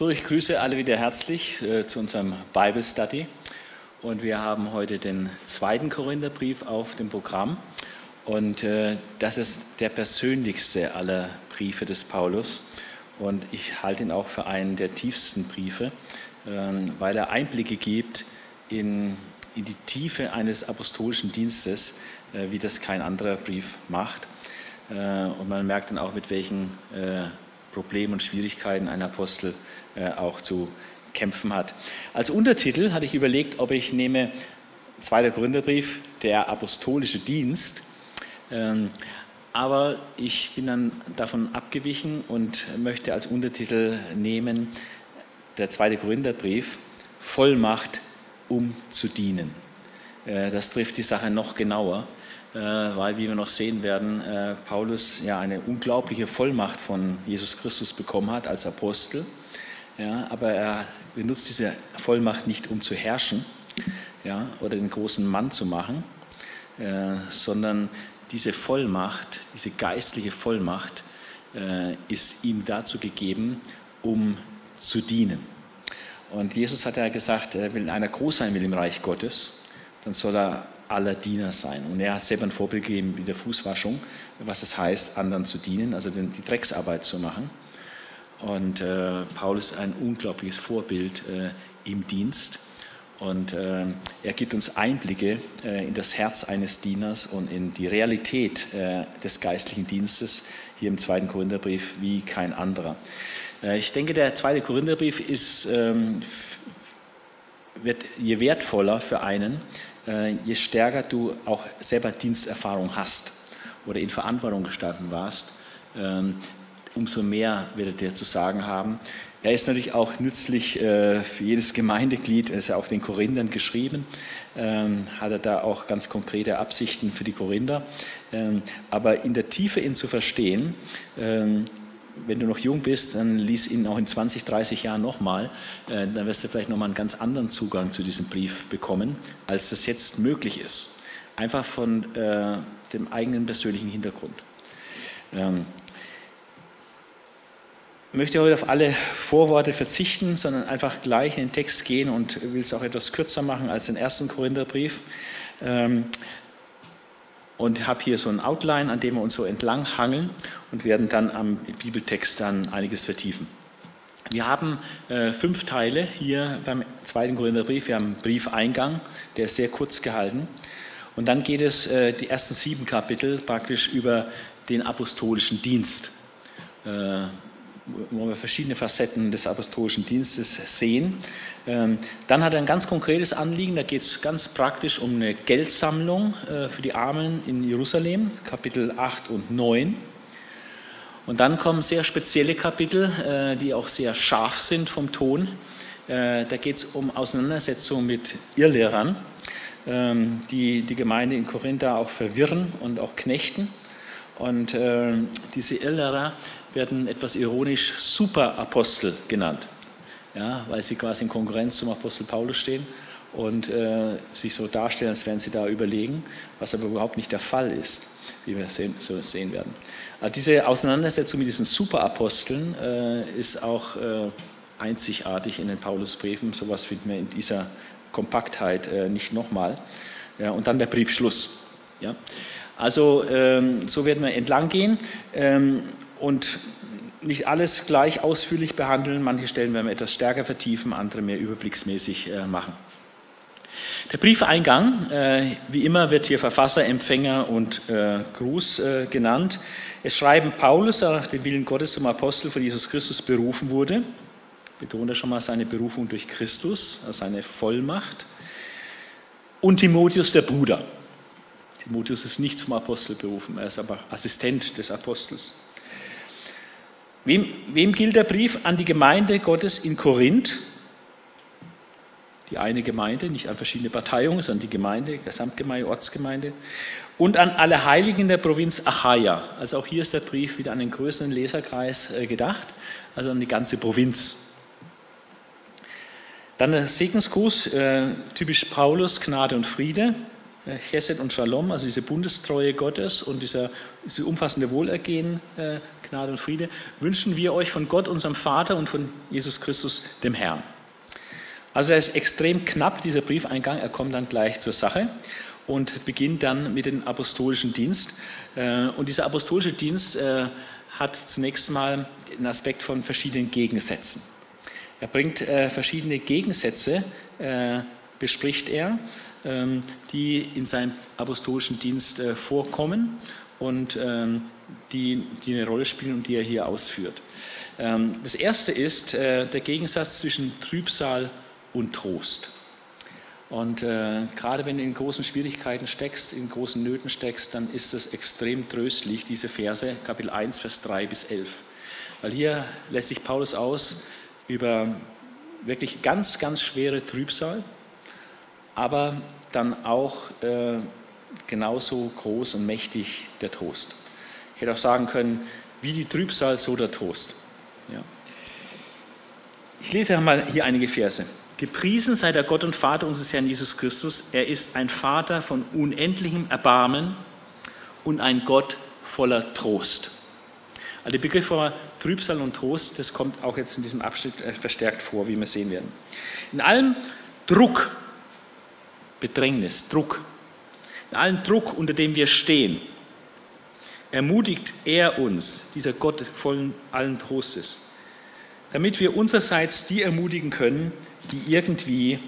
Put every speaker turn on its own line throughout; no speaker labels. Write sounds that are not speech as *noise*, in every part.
So, ich grüße alle wieder herzlich äh, zu unserem Bible Study. Und wir haben heute den zweiten Korintherbrief auf dem Programm. Und äh, das ist der persönlichste aller Briefe des Paulus. Und ich halte ihn auch für einen der tiefsten Briefe, äh, weil er Einblicke gibt in, in die Tiefe eines apostolischen Dienstes, äh, wie das kein anderer Brief macht. Äh, und man merkt dann auch, mit welchen äh, Problemen und Schwierigkeiten ein Apostel äh, auch zu kämpfen hat. Als Untertitel hatte ich überlegt, ob ich nehme 2. Korintherbrief, der apostolische Dienst. Ähm, aber ich bin dann davon abgewichen und möchte als Untertitel nehmen, der 2. Korintherbrief, Vollmacht, um zu dienen. Äh, das trifft die Sache noch genauer. Äh, weil, wie wir noch sehen werden, äh, Paulus ja eine unglaubliche Vollmacht von Jesus Christus bekommen hat als Apostel. Ja, aber er benutzt diese Vollmacht nicht, um zu herrschen ja, oder den großen Mann zu machen, äh, sondern diese Vollmacht, diese geistliche Vollmacht äh, ist ihm dazu gegeben, um zu dienen. Und Jesus hat ja gesagt, wenn einer groß sein will im Reich Gottes, dann soll er aller Diener sein. Und er hat selber ein Vorbild gegeben in der Fußwaschung, was es heißt, anderen zu dienen, also die Drecksarbeit zu machen. Und äh, Paulus ist ein unglaubliches Vorbild äh, im Dienst. Und äh, er gibt uns Einblicke äh, in das Herz eines Dieners und in die Realität äh, des geistlichen Dienstes hier im zweiten Korintherbrief wie kein anderer. Äh, ich denke, der zweite Korintherbrief ist, ähm, wird je wertvoller für einen, je stärker du auch selber Diensterfahrung hast oder in Verantwortung gestanden warst, ähm, umso mehr wird er dir zu sagen haben. Er ist natürlich auch nützlich äh, für jedes Gemeindeglied, er ist ja auch den Korinthern geschrieben, ähm, hat er da auch ganz konkrete Absichten für die Korinther. Ähm, aber in der Tiefe ihn zu verstehen, wenn du noch jung bist, dann lies ihn auch in 20, 30 Jahren nochmal. Äh, dann wirst du vielleicht nochmal einen ganz anderen Zugang zu diesem Brief bekommen, als das jetzt möglich ist. Einfach von äh, dem eigenen persönlichen Hintergrund. Ähm, ich möchte heute auf alle Vorworte verzichten, sondern einfach gleich in den Text gehen und will es auch etwas kürzer machen als den ersten Korintherbrief. Ähm, und habe hier so ein Outline, an dem wir uns so entlang hangeln und werden dann am Bibeltext dann einiges vertiefen. Wir haben äh, fünf Teile hier beim zweiten Korintherbrief. Wir haben einen Briefeingang, der ist sehr kurz gehalten. Und dann geht es äh, die ersten sieben Kapitel praktisch über den apostolischen Dienst. Äh, wo wir verschiedene Facetten des apostolischen Dienstes sehen. Ähm, dann hat er ein ganz konkretes Anliegen, da geht es ganz praktisch um eine Geldsammlung äh, für die Armen in Jerusalem, Kapitel 8 und 9. Und dann kommen sehr spezielle Kapitel, äh, die auch sehr scharf sind vom Ton. Äh, da geht es um Auseinandersetzungen mit Irrlehrern, ähm, die die Gemeinde in Korinth auch verwirren und auch knechten. Und diese Irrlehrer werden etwas ironisch Superapostel genannt, ja, weil sie quasi in Konkurrenz zum Apostel Paulus stehen und äh, sich so darstellen, als wären sie da überlegen, was aber überhaupt nicht der Fall ist, wie wir sehen, so sehen werden. Also diese Auseinandersetzung mit diesen Superaposteln äh, ist auch äh, einzigartig in den Paulusbriefen. Sowas finden wir in dieser Kompaktheit äh, nicht nochmal. Ja, und dann der Briefschluss. Ja. Also ähm, so werden wir entlang gehen. Ähm, und nicht alles gleich ausführlich behandeln. Manche Stellen werden wir etwas stärker vertiefen, andere mehr überblicksmäßig äh, machen. Der Briefeingang, äh, wie immer, wird hier Verfasser, Empfänger und äh, Gruß genannt. Es schreiben Paulus, der nach dem Willen Gottes zum Apostel von Jesus Christus berufen wurde. Betont er schon mal seine Berufung durch Christus, also seine Vollmacht. Und Timotheus, der Bruder. Timotheus ist nicht zum Apostel berufen, er ist aber Assistent des Apostels. Wem, wem gilt der Brief? An die Gemeinde Gottes in Korinth. Die eine Gemeinde, nicht an verschiedene Parteiungen, sondern die Gemeinde, Gesamtgemeinde, Ortsgemeinde. Und an alle Heiligen der Provinz Achaia. Also auch hier ist der Brief wieder an den größeren Leserkreis äh, gedacht, also an die ganze Provinz. Dann der Segensgruß, äh, typisch Paulus, Gnade und Friede. Äh, Chesed und Shalom, also diese Bundestreue Gottes und dieser, diese umfassende Wohlergehen, äh, Gnade und Friede, wünschen wir euch von Gott, unserem Vater und von Jesus Christus, dem Herrn. Also er ist extrem knapp, dieser Briefeingang, er kommt dann gleich zur Sache und beginnt dann mit dem apostolischen Dienst. Äh, und dieser apostolische Dienst hat zunächst mal den Aspekt von verschiedenen Gegensätzen. Er bringt verschiedene Gegensätze, bespricht er, die in seinem apostolischen Dienst vorkommen und ähm, die, die eine Rolle spielen und die er hier ausführt. Ähm, das erste ist der Gegensatz zwischen Trübsal und Trost. Und äh, gerade wenn du in großen Schwierigkeiten steckst, in großen Nöten steckst, dann ist es extrem tröstlich, diese Verse, Kapitel 1, Vers 3 bis 11. Weil hier lässt sich Paulus aus über wirklich ganz, ganz schwere Trübsal, aber dann auch äh, genauso groß und mächtig der Trost. Ich hätte auch sagen können, wie die Trübsal, so der Trost. Ja. Ich lese einmal hier einige Verse. Gepriesen sei der Gott und Vater unseres Herrn Jesus Christus. Er ist ein Vater von unendlichem Erbarmen und ein Gott voller Trost. Also der Begriff von Trübsal und Trost, das kommt auch jetzt in diesem Abschnitt äh, verstärkt vor, wie wir sehen werden. In allem Druck, Bedrängnis, Druck, in allem Druck, unter dem wir stehen, ermutigt er uns, dieser Gott vollen allen Trostes, damit wir unsererseits die ermutigen können, die irgendwie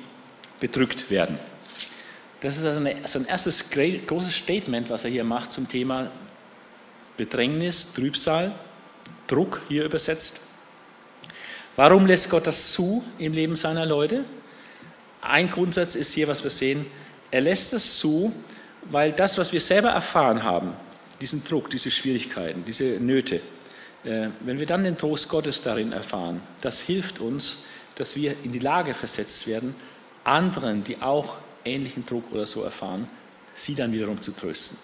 bedrückt werden. Das ist also eine, so ein erstes großes Statement, was er hier macht zum Thema Bedrängnis, Trübsal, Druck hier übersetzt. Warum lässt Gott das zu im Leben seiner Leute? Ein Grundsatz ist hier, was wir sehen, er lässt das zu, weil das, was wir selber erfahren haben, diesen Druck, diese Schwierigkeiten, diese Nöte, äh, wenn wir dann den Trost Gottes darin erfahren, das hilft uns, dass wir in die Lage versetzt werden, anderen, die auch ähnlichen Druck oder so erfahren, sie dann wiederum zu trösten.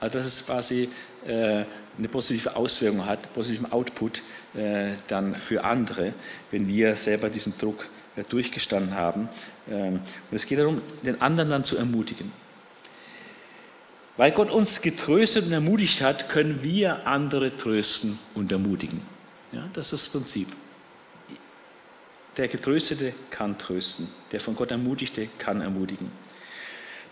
Also dass es quasi äh, eine positive Auswirkung hat, positiven Output äh, dann für andere, wenn wir selber diesen Druck äh, durchgestanden haben. Ähm, und es geht darum, den anderen dann zu ermutigen. Weil Gott uns getröstet und ermutigt hat, können wir andere trösten und ermutigen. Ja, das ist das Prinzip. Der Getröstete kann trösten, der von Gott Ermutigte kann ermutigen.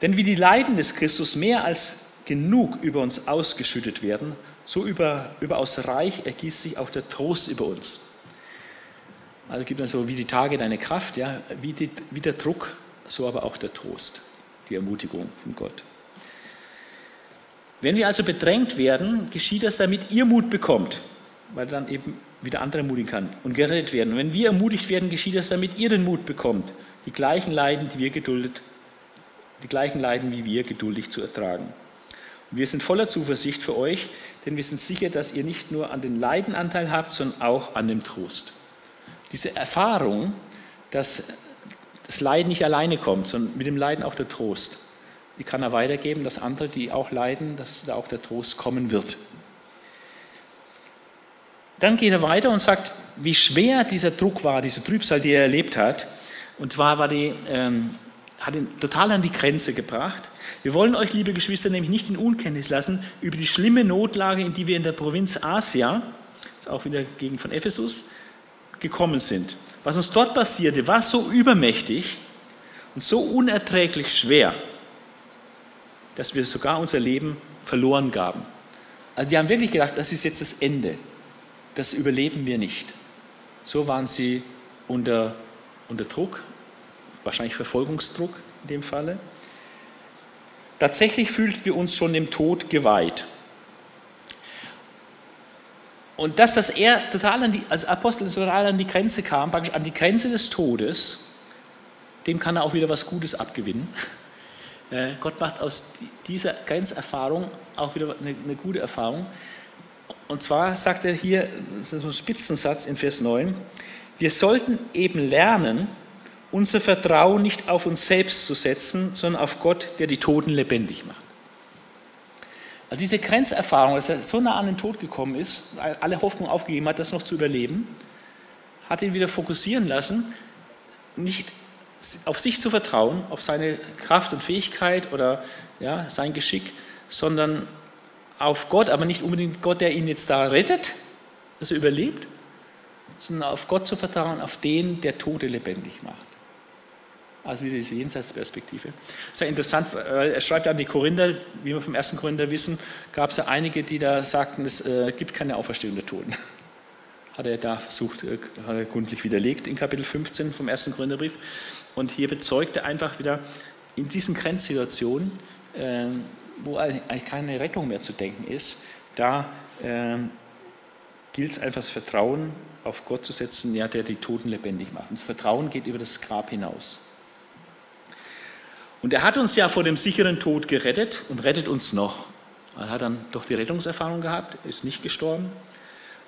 Denn wie die Leiden des Christus mehr als genug über uns ausgeschüttet werden, so über, überaus reich ergießt sich auch der Trost über uns. Also gibt es so wie die Tage deine Kraft, ja, wie, die, wie der Druck, so aber auch der Trost, die Ermutigung von Gott. Wenn wir also bedrängt werden, geschieht das, damit ihr Mut bekommt, weil dann eben wieder andere ermutigen kann und gerettet werden. Und wenn wir ermutigt werden, geschieht das, damit ihr den Mut bekommt, die gleichen Leiden, die wir geduldet, die gleichen Leiden wie wir geduldig zu ertragen. Und wir sind voller Zuversicht für euch, denn wir sind sicher, dass ihr nicht nur an den Leiden Anteil habt, sondern auch an dem Trost. Diese Erfahrung, dass das Leiden nicht alleine kommt, sondern mit dem Leiden auch der Trost, die kann er weitergeben, dass andere, die auch leiden, dass da auch der Trost kommen wird. Dann geht er weiter und sagt, wie schwer dieser Druck war, diese Trübsal, die er erlebt hat. Und zwar war die, ähm, hat ihn total an die Grenze gebracht. Wir wollen euch, liebe Geschwister, nämlich nicht in Unkenntnis lassen über die schlimme Notlage, in die wir in der Provinz Asia, das ist auch wieder Gegend von Ephesus, gekommen sind. Was uns dort passierte, war so übermächtig und so unerträglich schwer, dass wir sogar unser Leben verloren gaben. Also die haben wirklich gedacht, das ist jetzt das Ende das überleben wir nicht. So waren sie unter, unter Druck, wahrscheinlich Verfolgungsdruck in dem Falle. Tatsächlich fühlten wir uns schon dem Tod geweiht. Und dass das er total an die, als Apostel total an die Grenze kam, praktisch an die Grenze des Todes, dem kann er auch wieder was Gutes abgewinnen. *laughs* Äh, Gott macht aus dieser Grenzerfahrung auch wieder eine, eine gute Erfahrung. Und zwar sagt er hier, so ein Spitzensatz in Vers 9, wir sollten eben lernen, unser Vertrauen nicht auf uns selbst zu setzen, sondern auf Gott, der die Toten lebendig macht. Also diese Grenzerfahrung, dass er so nah an den Tod gekommen ist, alle Hoffnung aufgegeben hat, das noch zu überleben, hat ihn wieder fokussieren lassen, nicht auf sich zu vertrauen, auf seine Kraft und Fähigkeit oder ja, sein Geschick, sondern auf Gott, aber nicht unbedingt Gott, der ihn jetzt da rettet, dass er überlebt, sondern auf Gott zu vertrauen, auf den, der Tote lebendig macht. Also wieder diese Jenseitsperspektive. Sehr interessant, weil er schreibt an die Korinther, wie wir vom ersten Korinther wissen, gab es ja einige, die da sagten, es äh, gibt keine Auferstehung der Toten. *laughs* Hat er da versucht, äh, hat er gründlich widerlegt in Kapitel 15 vom ersten Korintherbrief. Und hier bezeugt er einfach wieder in diesen Grenzsituationen, äh, wo eigentlich keine Rettung mehr zu denken ist, da ähm, gilt es einfach das Vertrauen auf Gott zu setzen, ja, der die Toten lebendig macht. Und das Vertrauen geht über das Grab hinaus. Und er hat uns ja vor dem sicheren Tod gerettet und rettet uns noch. Er hat dann doch die Rettungserfahrung gehabt, ist nicht gestorben.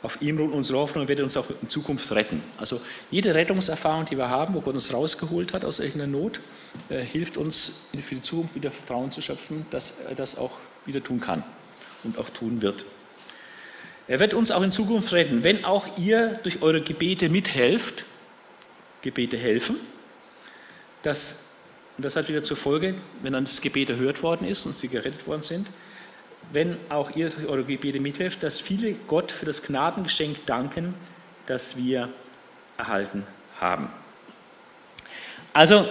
Auf ihm ruht unsere Hoffnung und wird uns auch in Zukunft retten. Also jede Rettungserfahrung, die wir haben, wo Gott uns rausgeholt hat aus irgendeiner Not, äh, hilft uns für die Zukunft wieder Vertrauen zu schöpfen, dass er das auch wieder tun kann und auch tun wird. Er wird uns auch in Zukunft retten, wenn auch ihr durch eure Gebete mithelft, Gebete helfen, dass, und das hat wieder zur Folge, wenn dann das Gebet erhört worden ist und sie gerettet worden sind, wenn auch ihr eure Gebete mithelft, dass viele Gott für das Gnadengeschenk danken, das wir erhalten haben. Also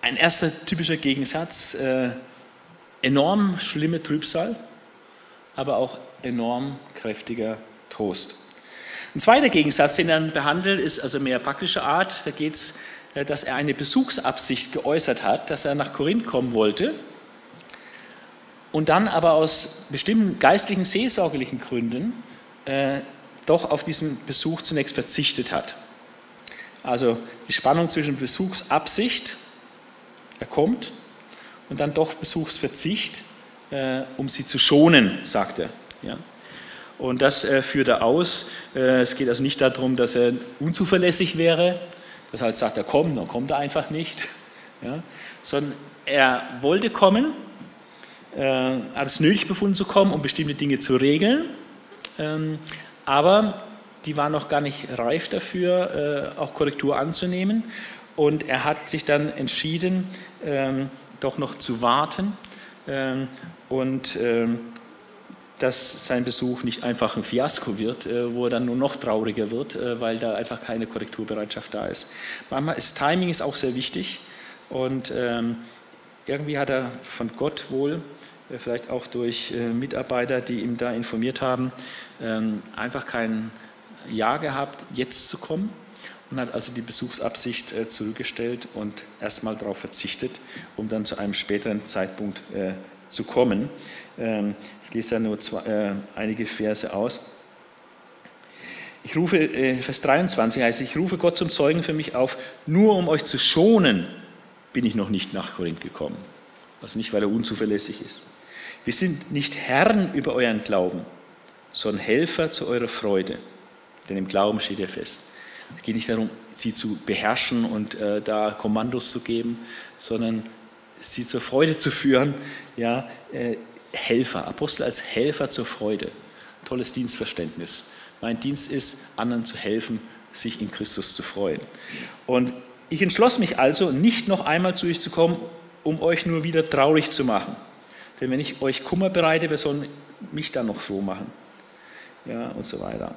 ein erster typischer Gegensatz, äh, enorm schlimme Trübsal, aber auch enorm kräftiger Trost. Ein zweiter Gegensatz, den er behandelt, ist also mehr praktischer Art. Da geht es, dass er eine Besuchsabsicht geäußert hat, dass er nach Korinth kommen wollte und dann aber aus bestimmten geistlichen, seelsorgerlichen Gründen äh, doch auf diesen Besuch zunächst verzichtet hat. Also die Spannung zwischen Besuchsabsicht, er kommt, und dann doch Besuchsverzicht, äh, um sie zu schonen, sagt er. Ja. Und das äh, führt er aus. Äh, es geht also nicht darum, dass er unzuverlässig wäre, dass er halt sagt, er kommt, dann kommt er einfach nicht, *laughs* ja. sondern er wollte kommen, äh, hat es nötig befunden zu kommen, um bestimmte Dinge zu regeln, ähm, aber die waren noch gar nicht reif dafür, äh, auch Korrektur anzunehmen. Und er hat sich dann entschieden, ähm, doch noch zu warten ähm, und dass sein Besuch nicht einfach ein Fiasko wird, äh, wo er dann nur noch trauriger wird, äh, weil da einfach keine Korrekturbereitschaft da ist. Manchmal ist Timing ist auch sehr wichtig und ähm, irgendwie hat er von Gott wohl äh, vielleicht auch durch Mitarbeiter, die ihm da informiert haben, ähm, einfach kein Ja gehabt, jetzt zu kommen und hat also die Besuchsabsicht zurückgestellt und erstmal darauf verzichtet, um dann zu einem späteren Zeitpunkt zu kommen. Ähm, ich lese da nur zwei, einige Verse aus. Ich rufe, Vers 23 heißt, ich rufe Gott zum Zeugen für mich auf, nur um euch zu schonen, bin ich noch nicht nach Korinth gekommen. Also nicht, weil er unzuverlässig ist. Wir sind nicht Herren über euren Glauben, sondern Helfer zu eurer Freude. Denn im Glauben steht ihr fest. Es geht nicht darum, sie zu beherrschen und äh, da Kommandos zu geben, sondern sie zur Freude zu führen. Ja, äh, Helfer, Apostel als Helfer zur Freude. Tolles Dienstverständnis. Mein Dienst ist, anderen zu helfen, sich in Christus zu freuen. Und ich entschloss mich also, nicht noch einmal zu euch zu kommen, um euch nur wieder traurig zu machen. Denn wenn ich euch Kummer bereite, wer soll mich dann noch froh machen? Ja, und so weiter.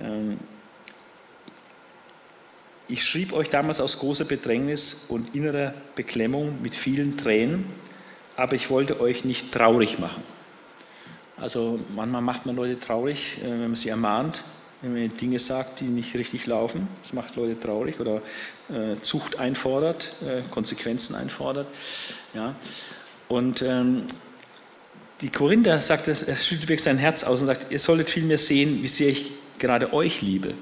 Ähm, ich schrieb euch damals aus großer Bedrängnis und innerer Beklemmung mit vielen Tränen, aber ich wollte euch nicht traurig machen. Also manchmal macht man Leute traurig, äh, wenn man sie ermahnt, wenn man Dinge sagt, die nicht richtig laufen. Das macht Leute traurig oder äh, Zucht einfordert, äh, Konsequenzen einfordert. Ja. Und ähm, die Korinther sagt, er schüttet wirklich sein Herz aus und sagt, ihr solltet vielmehr sehen, wie sehr ich gerade euch liebe.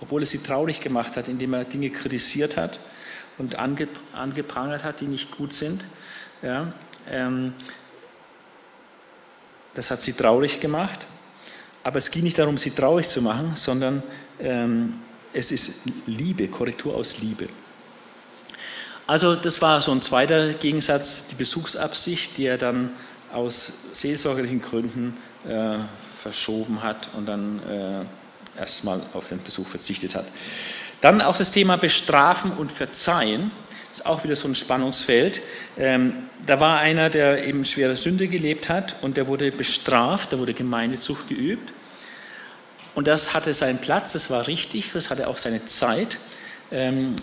Obwohl er sie traurig gemacht hat, indem er Dinge kritisiert hat und ange, angeprangert hat, die nicht gut sind. Ja, das hat sie traurig gemacht. Aber es ging nicht darum, sie traurig zu machen, sondern ähm, es ist Liebe, Korrektur aus Liebe. Also das war so ein zweiter Gegensatz, die Besuchsabsicht, die er dann aus seelsorgerlichen Gründen äh, verschoben hat und dann äh, erstmal auf den Besuch verzichtet hat. Dann auch das Thema Bestrafen und Verzeihen. Ist auch wieder so ein Spannungsfeld. Ähm, da war einer, der eben schwere Sünde gelebt hat und der wurde bestraft, da wurde Gemeindezucht geübt. Und das hatte seinen Platz, das war richtig, das hatte auch seine Zeit. Ähm,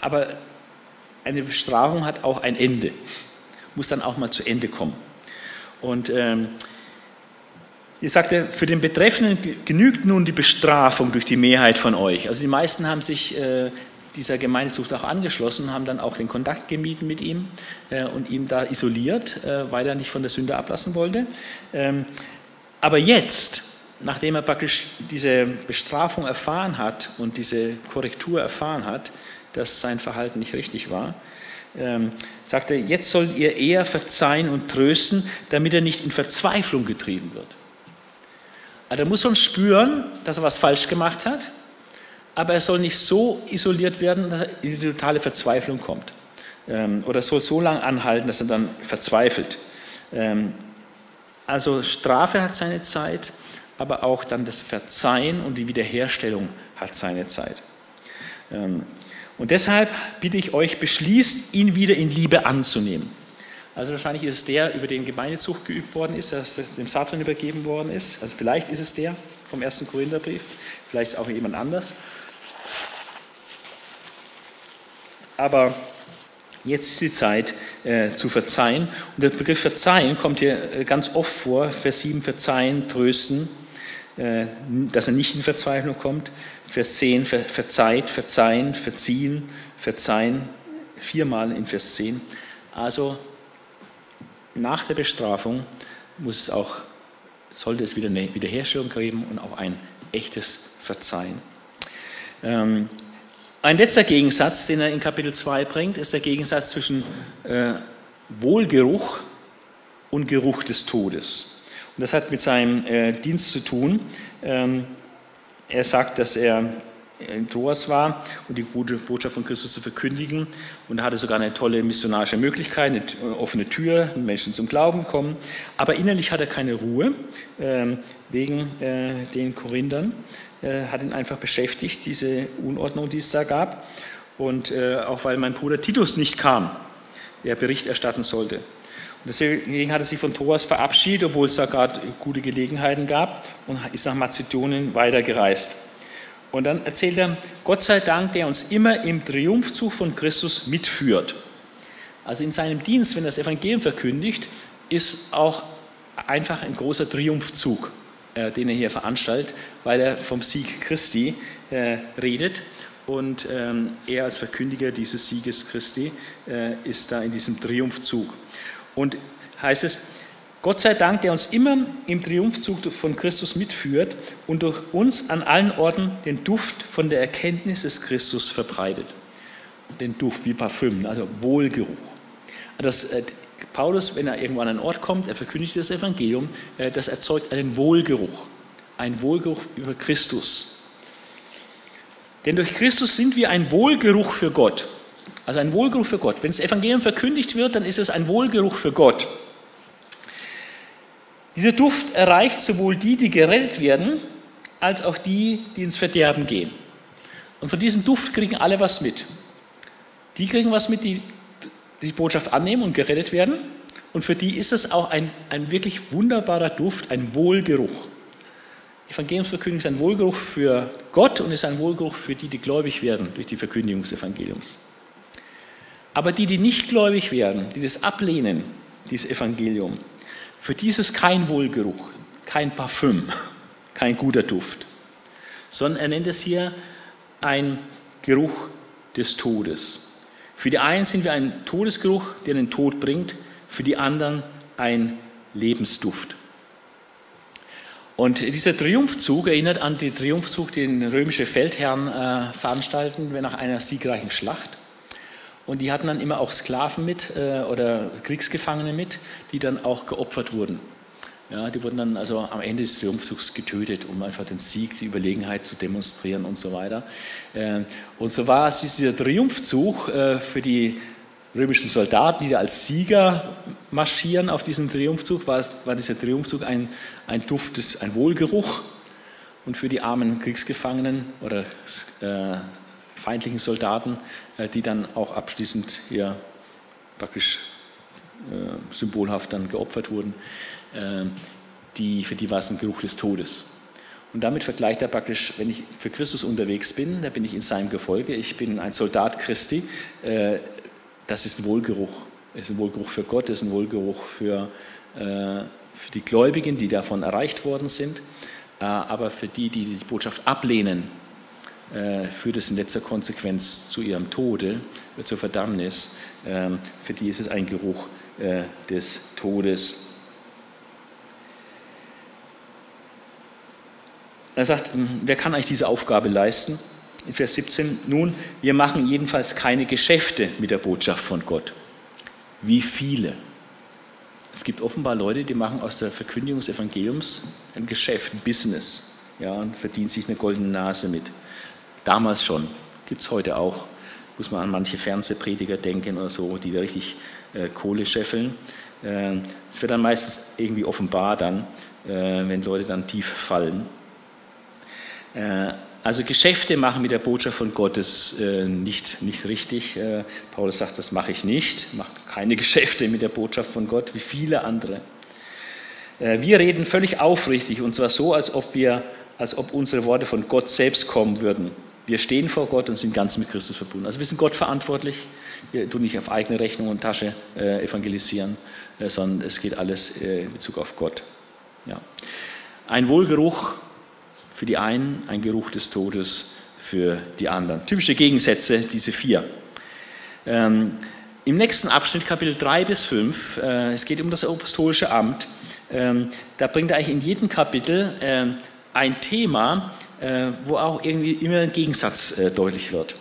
aber eine Bestrafung hat auch ein Ende, muss dann auch mal zu Ende kommen. Und ähm, hier sagt für den Betreffenden genügt nun die Bestrafung durch die Mehrheit von euch. Also die meisten haben sich äh, dieser Gemeindezucht auch angeschlossen, haben dann auch den Kontakt gemieden mit ihm äh, und ihn da isoliert, äh, weil er nicht von der Sünde ablassen wollte. Ähm, aber jetzt, nachdem er praktisch diese Bestrafung erfahren hat und diese Korrektur erfahren hat, dass sein Verhalten nicht richtig war, ähm, sagt er, jetzt sollt ihr eher verzeihen und trösten, damit er nicht in Verzweiflung getrieben wird. Also er muss schon spüren, dass er was falsch gemacht hat, aber er soll nicht so isoliert werden, dass er in die totale Verzweiflung kommt. Ähm, oder soll so lange anhalten, dass er dann verzweifelt. Ähm, also Strafe hat seine Zeit, aber auch dann das Verzeihen und die Wiederherstellung hat seine Zeit. Ähm, und deshalb bitte ich euch, beschließt, ihn wieder in Liebe anzunehmen. Also wahrscheinlich ist es der, über den Gemeindezucht geübt worden ist, der dem Satan übergeben worden ist. Also vielleicht ist es der vom ersten Korintherbrief, vielleicht ist es auch jemand anders. Aber jetzt ist die Zeit äh, zu verzeihen. Und der Begriff verzeihen kommt hier äh, ganz oft vor, Vers 7, verzeihen, trösten, äh, dass er nicht in Verzweiflung kommt. Vers 10, ver, verzeiht, verzeihen, verziehen, verzeihen, viermal in Vers 10. Also nach der Bestrafung muss es auch, sollte es wieder eine Wiederherstellung geben und auch ein echtes Verzeihen. Ähm, ein letzter Gegensatz, den er in Kapitel 2 bringt, ist der Gegensatz zwischen äh, Wohlgeruch und Geruch des Todes. Und das hat mit seinem äh, Dienst zu tun. Ähm, er sagt, dass er in Troas war und die gute Botschaft von Christus zu verkündigen. Und er hatte sogar eine tolle missionarische Möglichkeit, eine offene Tür, Menschen zum Glauben kommen. Aber innerlich hat er keine Ruhe ähm, wegen äh, den Korinthern. Äh, hat ihn einfach beschäftigt, diese Unordnung, die es da gab. Und äh, auch weil mein Bruder Titus nicht kam, der Bericht erstatten sollte. Und deswegen hat er sich von Troas verabschiedet, obwohl es da gerade gute Gelegenheiten gab und ist nach Mazedonien weitergereist. Und dann erzählt er, Gott sei Dank, der uns immer im Triumphzug von Christus mitführt. Also in seinem Dienst, wenn er das Evangelium verkündigt, ist auch einfach ein großer Triumphzug. Äh, den er hier veranstaltet, weil er vom Sieg Christi äh, redet. Und ähm, er als Verkündiger dieses Sieges Christi äh, ist da in diesem Triumphzug. Und heißt es, Gott sei Dank, der uns immer im Triumphzug von Christus mitführt und durch uns an allen Orten den Duft von der Erkenntnis des Christus verbreitet. Den Duft wie Parfüm, also Wohlgeruch. Das, Paulus, wenn er irgendwo an einen Ort kommt, er verkündigt das Evangelium, äh, das erzeugt einen Wohlgeruch, einen Wohlgeruch über Christus. Denn durch Christus sind wir ein Wohlgeruch für Gott. Also ein Wohlgeruch für Gott. Wenn das Evangelium verkündigt wird, dann ist es ein Wohlgeruch für Gott. Dieser Duft erreicht sowohl die, die gerettet werden, als auch die, die ins Verderben gehen. Und von diesem Duft kriegen alle was mit. Die kriegen was mit, die die Botschaft annehmen und gerettet werden. Und für die ist es auch ein, ein wirklich wunderbarer Duft, ein Wohlgeruch. Evangeliumsverkündigung ist ein Wohlgeruch für Gott und ist ein Wohlgeruch für die, die gläubig werden durch die Verkündigung des Evangeliums. Aber die, die nicht gläubig werden, die das ablehnen, dieses Evangelium, für die ist es kein Wohlgeruch, kein Parfüm, *laughs* kein guter Duft, sondern er nennt es hier ein Geruch des Todes. Für die einen sind wir ein Todesgeruch, der den Tod bringt, für die anderen ein Lebensduft. Und dieser Triumphzug erinnert an den Triumphzug, den römische Feldherren äh, veranstalten nach einer siegreichen Schlacht. Und die hatten dann immer auch Sklaven mit äh, oder Kriegsgefangene mit, die dann auch geopfert wurden. Ja, die wurden dann also am Ende des Triumphzugs getötet, um einfach den Sieg, die Überlegenheit zu demonstrieren und so weiter. Ähm, und so war es dieser Triumphzug äh, für die römischen Soldaten, die da als Sieger marschieren auf diesem Triumphzug, war, war dieser Triumphzug ein, ein Duft, ein Wohlgeruch. Und für die armen Kriegsgefangenen oder äh, feindlichen Soldaten, die dann auch abschließend hier praktisch symbolhaft dann geopfert wurden, die, für die war es ein Geruch des Todes. Und damit vergleicht er praktisch, wenn ich für Christus unterwegs bin, da bin ich in seinem Gefolge, ich bin ein Soldat Christi, äh, das ist ein Wohlgeruch. Das ist ein Wohlgeruch für Gott, das ist ein Wohlgeruch für, äh, für die Gläubigen, die davon erreicht worden sind. Äh, aber für die, die die Botschaft ablehnen, führt es in letzter Konsequenz zu ihrem Tode, zur Verdammnis. Ähm, für die ist es ein Geruch des Todes. Er sagt, hm, wer kann eigentlich diese Aufgabe leisten? In Vers 17, nun, wir machen jedenfalls keine Geschäfte mit der Botschaft von Gott. Wie viele? Es gibt offenbar Leute, die machen aus der Verkündigung des Evangeliums ein Geschäft, ein Business, ja, und verdienen sich eine goldene Nase mit. Damals schon, gibt es heute auch. Muss man an manche Fernsehprediger denken oder so, die da richtig äh, Kohle scheffeln. Äh, es äh, wird dann meistens irgendwie offenbar dann, äh, wenn Leute dann tief fallen. Äh, also Geschäfte machen mit der Botschaft von Gott ist äh, nicht, nicht richtig. Äh, Paulus sagt, das mache ich nicht, ich mache keine *laughs* Geschäfte mit der Botschaft von Gott wie viele andere. Wir reden völlig aufrichtig und zwar so, als ob, wir, als ob unsere Worte von Gott selbst kommen würden. Wir stehen vor Gott und sind ganz mit Christus verbunden. Also wir sind Gott verantwortlich. Wir tun nicht auf eigene Rechnung und Tasche evangelisieren, sondern es geht alles in Bezug auf Gott. Ja. Ein Wohlgeruch für die einen, ein Geruch des Todes für die anderen. Typische Gegensätze, diese vier. Ähm, Im nächsten Abschnitt, Kapitel 3 bis 5, äh, es geht um das apostolische Amt, ähm, da bringt er eigentlich in jedem Kapitel äh, ein Thema, äh, wo auch irgendwie immer ein Gegensatz äh, deutlich wird.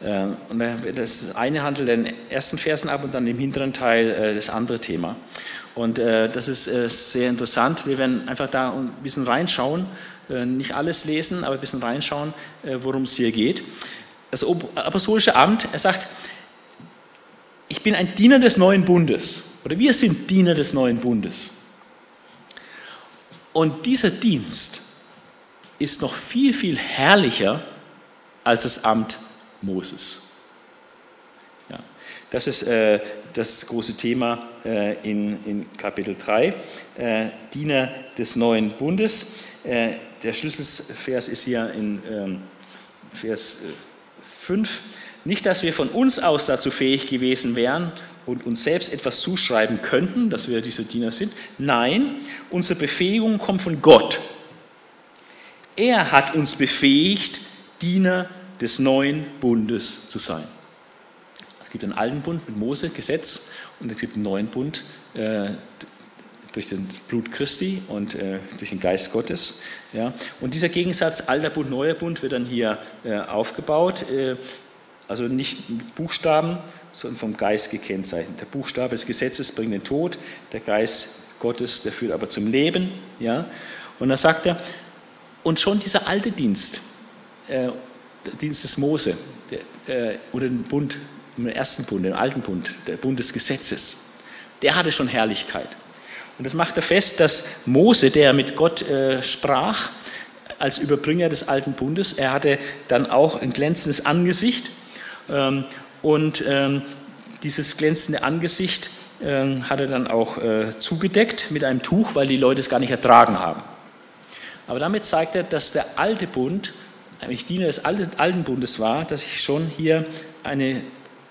Äh, und das eine handelt den ersten Versen ab und dann im hinteren Teil äh, das andere Thema. Und das ist sehr interessant. Wir werden einfach da ein bisschen reinschauen nicht alles lesen, aber ein bisschen reinschauen, äh, worum es hier geht. Das apostolische Amt, er sagt, ich bin ein Diener des neuen Bundes oder wir sind Diener des neuen Bundes. Und dieser Dienst ist noch viel, viel herrlicher als das Amt Moses. Ja, das ist äh, das große Thema äh, in, in Kapitel 3, äh, Diener des neuen Bundes. Der Schlüsselvers ist hier in ähm, Vers 5. Äh, Nicht, dass wir von uns aus dazu fähig gewesen wären und uns selbst etwas zuschreiben könnten, dass wir diese Diener sind. Nein, unsere Befähigung kommt von Gott. Er hat uns befähigt, Diener des neuen Bundes zu sein. Es gibt einen alten Bund mit Mose, Gesetz, und es gibt einen neuen Bund äh, durch den Blut Christi und äh, durch den Geist Gottes. Ja. Und dieser Gegensatz alter Bund, neuer Bund wird dann hier äh, aufgebaut, äh, also nicht mit Buchstaben, sondern vom Geist gekennzeichnet. Der Buchstabe des Gesetzes bringt den Tod, der Geist Gottes, der führt aber zum Leben. Ja. Und da sagt er, und schon dieser alte Dienst, äh, der Dienst des Mose, der, äh, oder den Bund, den ersten Bund, den alten Bund, der Bund des Gesetzes, der hatte schon Herrlichkeit. Und das macht er fest, dass Mose, der mit Gott äh, sprach, als Überbringer des alten Bundes, er hatte dann auch ein glänzendes Angesicht. Ähm, und ähm, dieses glänzende Angesicht äh, hat er dann auch äh, zugedeckt mit einem Tuch, weil die Leute es gar nicht ertragen haben. Aber damit zeigt er, dass der alte Bund, eigentlich Diener des alten Bundes war, dass ich schon hier eine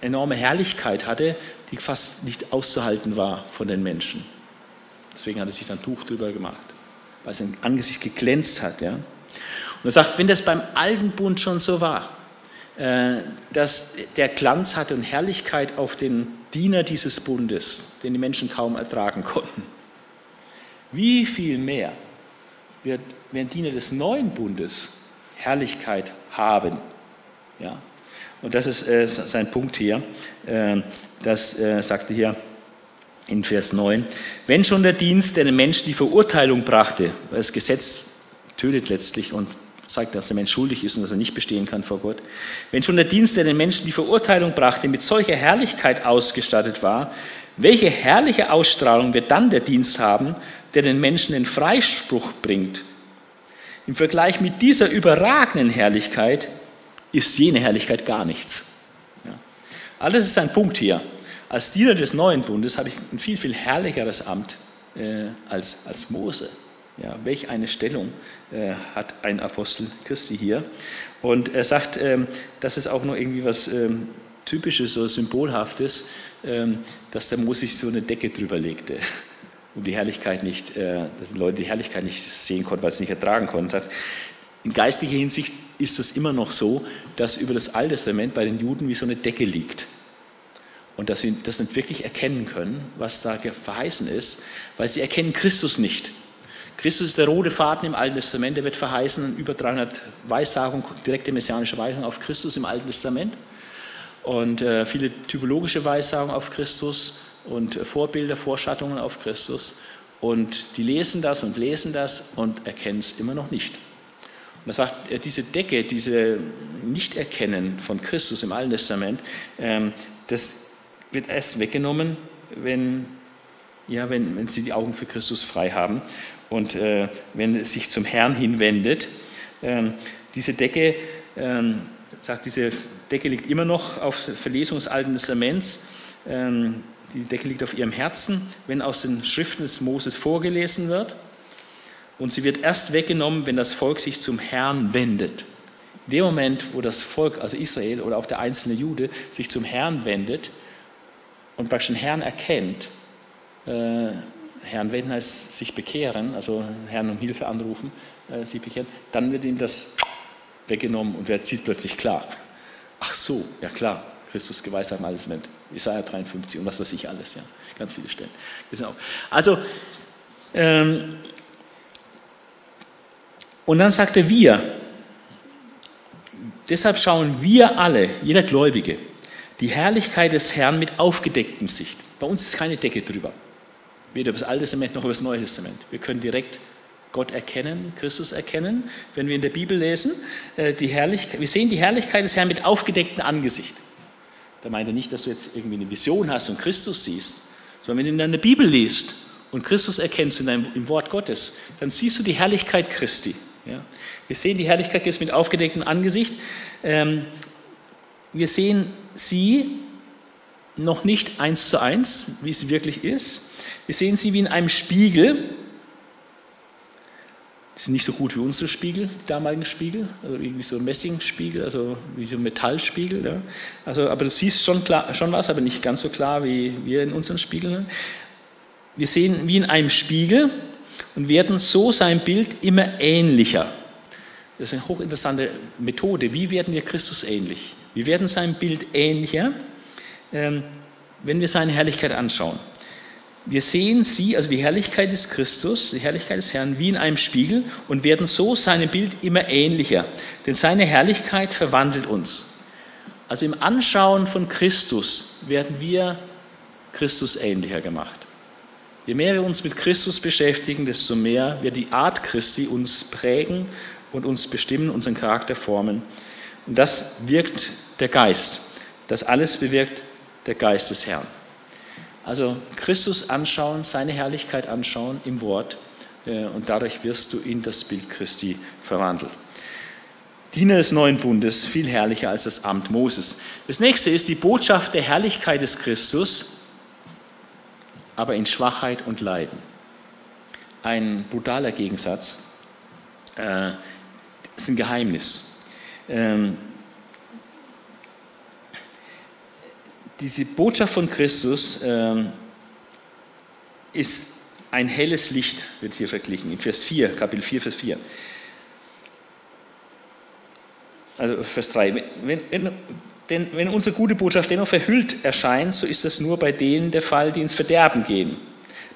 enorme Herrlichkeit hatte, die fast nicht auszuhalten war von den Menschen. Deswegen hat er sich dann ein Tuch drüber gemacht, weil sein Angesicht geglänzt hat. Ja? Und er sagt, wenn das beim alten Bund schon so war, äh, dass der Glanz hatte und Herrlichkeit auf den Diener dieses Bundes, den die Menschen kaum ertragen konnten, wie viel mehr wird, werden Diener des neuen Bundes Herrlichkeit haben. Ja? Und das ist äh, sein Punkt hier. Äh, das äh, sagte hier in Vers 9. Wenn schon der Dienst, der den Menschen die Verurteilung brachte, weil das Gesetz tötet letztlich und zeigt, dass der Mensch schuldig ist und dass er nicht bestehen kann vor Gott. Wenn schon der Dienst, der den Menschen die Verurteilung brachte, mit solcher Herrlichkeit ausgestattet war, welche herrliche Ausstrahlung wird dann der Dienst haben, der den Menschen den Freispruch bringt? Im Vergleich mit dieser überragenden Herrlichkeit ist jene Herrlichkeit gar nichts. Ja. Alles ist ein Punkt hier. Als Diener des neuen Bundes habe ich ein viel, viel herrlicheres Amt äh, als, als Mose. Ja, welch eine Stellung äh, hat ein Apostel Christi hier. Und er sagt, ähm, das ist auch noch irgendwie was ähm, Typisches oder Symbolhaftes, ähm, dass der Mose sich so eine Decke drüber legte, *laughs* um die Herrlichkeit nicht, äh, dass die Leute die Herrlichkeit nicht sehen konnten, weil sie es nicht ertragen konnten. Sagt, in geistiger Hinsicht ist es immer noch so, dass über das Alte Testament bei den Juden wie so eine Decke liegt. Und dass sie das nicht wirklich erkennen können, was da verheißen ist, weil sie erkennen Christus nicht. Christus ist der rote Faden im Alten Testament, der wird verheißen, über 300 Weissagungen, direkte messianische Weisungen auf Christus im Alten Testament und äh, viele typologische Weissagungen auf Christus und äh, Vorbilder, Vorschattungen auf Christus. Und die lesen das und lesen das und erkennen es immer noch nicht. Und er sagt, äh, diese Decke, diese Nichterkennen von Christus im Alten Testament, ähm, das wird erst weggenommen, wenn, ja, wenn, wenn sie die Augen für Christus frei haben und äh, wenn es sich zum Herrn hinwendet. Ähm, diese Decke, ähm, sagt, diese Decke liegt immer noch auf Verlesung des Alten Testaments. Ähm, die Decke liegt auf ihrem Herzen, wenn aus den Schriften des Moses vorgelesen wird. Und sie wird erst weggenommen, wenn das Volk sich zum Herrn wendet. In dem Moment, wo das Volk, also Israel oder auch der einzelne Jude, sich zum Herrn wendet und praktisch den Herrn erkennt, äh, Herrn wenden heißt sich bekehren, also Herrn um Hilfe anrufen, äh, sich bekehren, dann wird ihm das weggenommen und wer zieht plötzlich klar. Ach so, ja klar, Christus geweissagt alles mit. Isaiah 53 und was weiß ich alles, ja, ganz viele Stellen. Also, ähm, und dann sagt er wir. Deshalb schauen wir alle, jeder Gläubige, die Herrlichkeit des Herrn mit aufgedecktem Sicht. Bei uns ist keine Decke drüber. Weder über das Alte Testament noch über das Neue Testament. Wir können direkt Gott erkennen, Christus erkennen, wenn wir in der Bibel lesen. Äh, die Herrlichkeit, wir sehen die Herrlichkeit des Herrn mit aufgedecktem Angesicht. Da meint er nicht, dass du jetzt irgendwie eine Vision hast und Christus siehst, sondern wenn du in der Bibel liest und Christus erkennst in deinem, im Wort Gottes, dann siehst du die Herrlichkeit Christi. Ja? Wir sehen die Herrlichkeit Christi mit aufgedecktem Angesicht. Ähm, wir sehen sie noch nicht eins zu eins, wie sie wirklich ist. Wir sehen sie wie in einem Spiegel, die sind nicht so gut wie unsere Spiegel, die damaligen Spiegel, also irgendwie so Messingspiegel, also wie so Metallspiegel. Ja. Also, aber du siehst schon, klar, schon was, aber nicht ganz so klar wie wir in unseren Spiegeln. Wir sehen wie in einem Spiegel und werden so sein Bild immer ähnlicher. Das ist eine hochinteressante Methode. Wie werden wir Christus ähnlich? Wir werden sein Bild ähnlicher, ähm, wenn wir seine Herrlichkeit anschauen. Wir sehen sie, also die Herrlichkeit des Christus, die Herrlichkeit des Herrn, wie in einem Spiegel und werden so seinem Bild immer ähnlicher. Denn seine Herrlichkeit verwandelt uns. Also im Anschauen von Christus werden wir Christus ähnlicher gemacht. Je mehr wir uns mit Christus beschäftigen, desto mehr wird die Art Christi uns prägen und uns bestimmen, unseren Charakter formen. Und das wirkt der Geist. Das alles bewirkt der Geist des Herrn. Also Christus anschauen, seine Herrlichkeit anschauen im Wort äh, und dadurch wirst du in das Bild Christi verwandelt. Diener des neuen Bundes, viel herrlicher als das Amt Moses. Das nächste ist die Botschaft der Herrlichkeit des Christus, aber in Schwachheit und Leiden. Ein brutaler Gegensatz, äh, ist ein Geheimnis. Ähm, diese Botschaft von Christus ähm, ist ein helles Licht, wird hier verglichen, in Vers 4, Kapitel 4, Vers 4. Also Vers 3. Wenn, wenn, denn wenn unsere gute Botschaft dennoch verhüllt erscheint, so ist das nur bei denen der Fall, die ins Verderben gehen,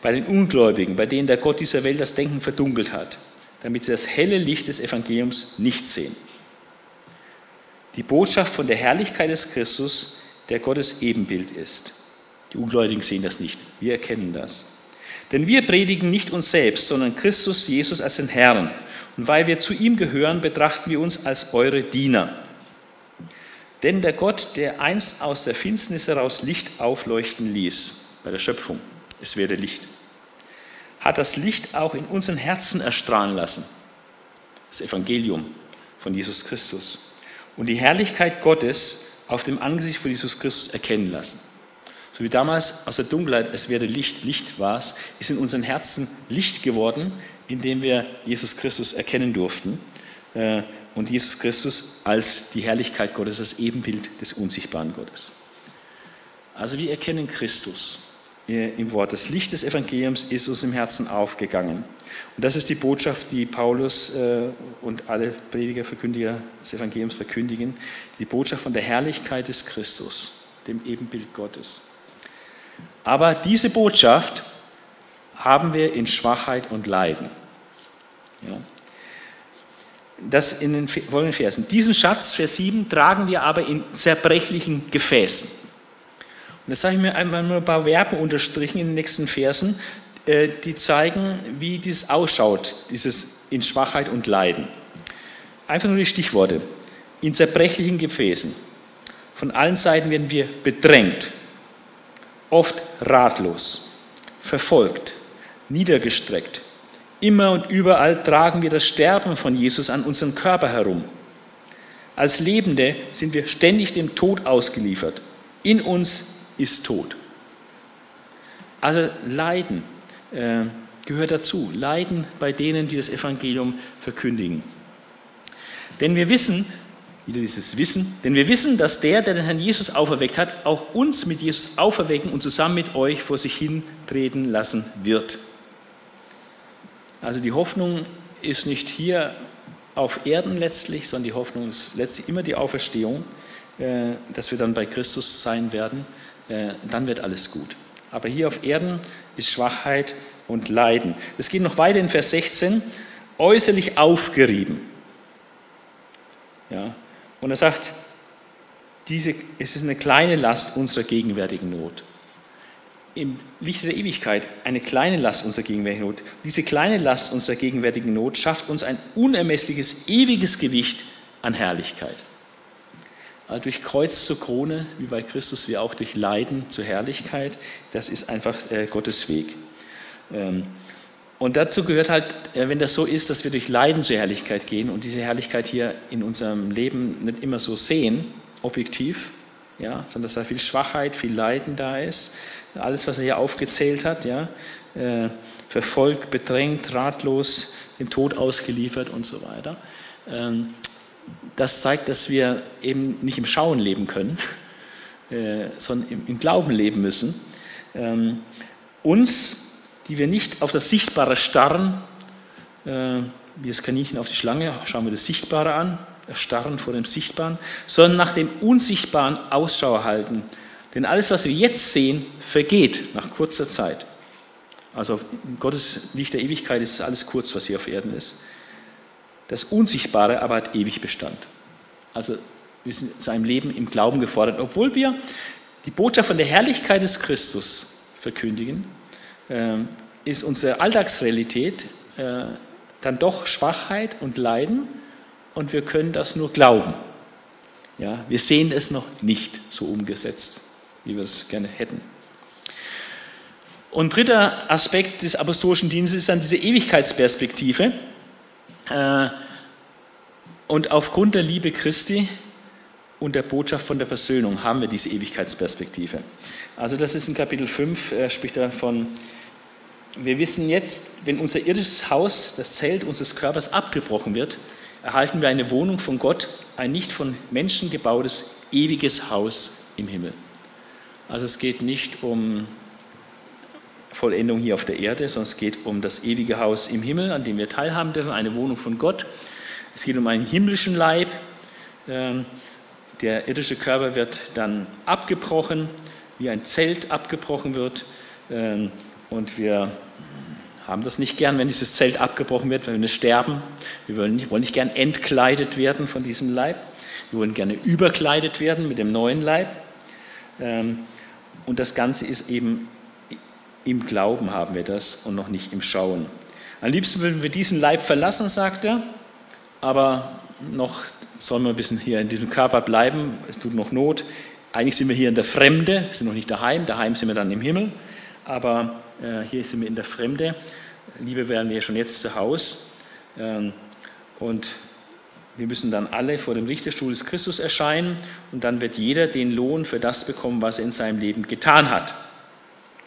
bei den Ungläubigen, bei denen der Gott dieser Welt das Denken verdunkelt hat, damit sie das helle Licht des Evangeliums nicht sehen. Die Botschaft von der Herrlichkeit des Christus der Gottes Ebenbild ist. Die Ungläubigen sehen das nicht. Wir erkennen das. Denn wir predigen nicht uns selbst, sondern Christus Jesus als den Herrn. Und weil wir zu ihm gehören, betrachten wir uns als eure Diener. Denn der Gott, der einst aus der Finsternis heraus Licht aufleuchten ließ, bei der Schöpfung, es werde Licht, hat das Licht auch in unseren Herzen erstrahlen lassen. Das Evangelium von Jesus Christus. und die Herrlichkeit Gottes auf dem Angesicht von Jesus Christus erkennen lassen. So wie damals aus der Dunkelheit es werde Licht, Licht war es, ist in unseren Herzen Licht geworden, indem wir Jesus Christus erkennen durften. Äh, und Jesus Christus als die Herrlichkeit Gottes, als Ebenbild des unsichtbaren Gottes. Also wir erkennen Christus im Wort. Das Licht des Evangeliums ist uns im Herzen aufgegangen. Und das ist die Botschaft, die Paulus äh, und alle Prediger, Verkündiger des Evangeliums verkündigen. Die Botschaft von der Herrlichkeit des Christus, dem Ebenbild Gottes. Aber diese Botschaft haben wir in Schwachheit und Leiden. Ja. Das in den folgenden Versen. Diesen Schatz, Vers 7, tragen wir aber in zerbrechlichen Gefäßen. Und jetzt sage ich mir einmal nur ein paar Verben unterstrichen in den nächsten Versen, äh, die zeigen, wie dies ausschaut, dieses in Schwachheit und Leiden. Einfach nur die Stichworte. In zerbrechlichen Gefäßen. Von allen Seiten werden wir bedrängt, oft ratlos, verfolgt, niedergestreckt. Immer und überall tragen wir das Sterben von Jesus an unserem Körper herum. Als Lebende sind wir ständig dem Tod ausgeliefert. In uns ist Tod. Also Leiden äh, gehört dazu. Leiden bei denen, die das Evangelium verkündigen. Denn wir wissen, wieder dieses Wissen, denn wir wissen, dass der, der den Herrn Jesus auferweckt hat, auch uns mit Jesus auferwecken und zusammen mit euch vor sich hintreten lassen wird. Also die Hoffnung ist nicht hier auf Erden letztlich, sondern die Hoffnung ist letztlich immer die Auferstehung, äh, dass wir dann bei Christus sein werden. Äh, dann wird alles gut. Aber hier auf Erden ist Schwachheit und Leiden. Es geht noch weiter in Vers 16, äußerlich aufgerieben. Ja, und er sagt, diese, es ist eine kleine Last unserer gegenwärtigen Not. Im Licht der Ewigkeit eine kleine Last unserer gegenwärtigen Not. Diese kleine Last unserer gegenwärtigen Not schafft uns ein unermessliches, ewiges Gewicht an Herrlichkeit. Also durch Kreuz zur Krone, wie bei Christus, wie auch durch Leiden zur Herrlichkeit, das ist einfach äh, Gottes Weg. Ähm, und dazu gehört halt, äh, wenn das so ist, dass wir durch Leiden zur Herrlichkeit gehen und diese Herrlichkeit hier in unserem Leben nicht immer so sehen, objektiv, ja, sondern dass da viel Schwachheit, viel Leiden da ist, alles, was er hier aufgezählt hat, ja, äh, verfolgt, bedrängt, ratlos, dem Tod ausgeliefert und so weiter. Das zeigt, dass wir eben nicht im Schauen leben können, äh, sondern im, Glauben leben müssen. Ähm, uns, die wir nicht auf das Sichtbare starren, äh, wie das Kaninchen auf die Schlange, schauen wir das Sichtbare an, erstarren vor dem Sichtbaren, sondern nach dem Unsichtbaren Ausschau halten. Denn alles, was wir jetzt sehen, vergeht nach kurzer Zeit. Also in Gottes Licht der Ewigkeit ist alles kurz, was hier auf Erden ist. Das Unsichtbare aber hat ewig Bestand. Also wir sind zu einem Leben im Glauben gefordert, obwohl wir die Botschaft von der Herrlichkeit des Christus verkündigen, äh, ist unsere Alltagsrealität äh, dann doch Schwachheit und Leiden und wir können das nur glauben. Ja, wir sehen es noch nicht so umgesetzt, wie wir es gerne hätten. Und dritter Aspekt des apostolischen Dienstes ist dann diese Ewigkeitsperspektive. Äh, und aufgrund der Liebe Christi und der Botschaft von der Versöhnung haben wir diese Ewigkeitsperspektive. Also das ist in Kapitel 5, er spricht davon, wir wissen jetzt, wenn unser irdisches Haus, das Zelt unseres Körpers abgebrochen wird, erhalten wir eine Wohnung von Gott, ein nicht von Menschen gebautes, ewiges Haus im Himmel. Also es geht nicht um Vollendung hier auf der Erde, sondern es geht um das ewige Haus im Himmel, an dem wir teilhaben dürfen, eine Wohnung von Gott. Es geht um einen himmlischen Leib. Ähm, der irdische Körper wird dann abgebrochen, wie ein Zelt abgebrochen wird. Ähm, und wir haben das nicht gern, wenn dieses Zelt abgebrochen wird, wenn wir sterben. Wir wollen nicht, wollen nicht gern entkleidet werden von diesem Leib. Wir wollen gerne überkleidet werden mit dem neuen Leib. Ähm, und das Ganze ist eben im Glauben haben wir das und noch nicht im Schauen. Am liebsten würden wir diesen Leib verlassen, sagt er, aber noch sollen wir ein bisschen hier in diesem Körper bleiben. Es tut noch Not. Eigentlich sind wir hier in der Fremde, sind noch nicht daheim. Daheim sind wir dann im Himmel, aber äh, hier sind wir in der Fremde. Liebe wären wir schon jetzt zu Hause. Ähm, und Wir müssen dann alle vor dem Richterstuhl des Christus erscheinen und dann wird jeder den Lohn für das bekommen, was er in seinem Leben getan hat.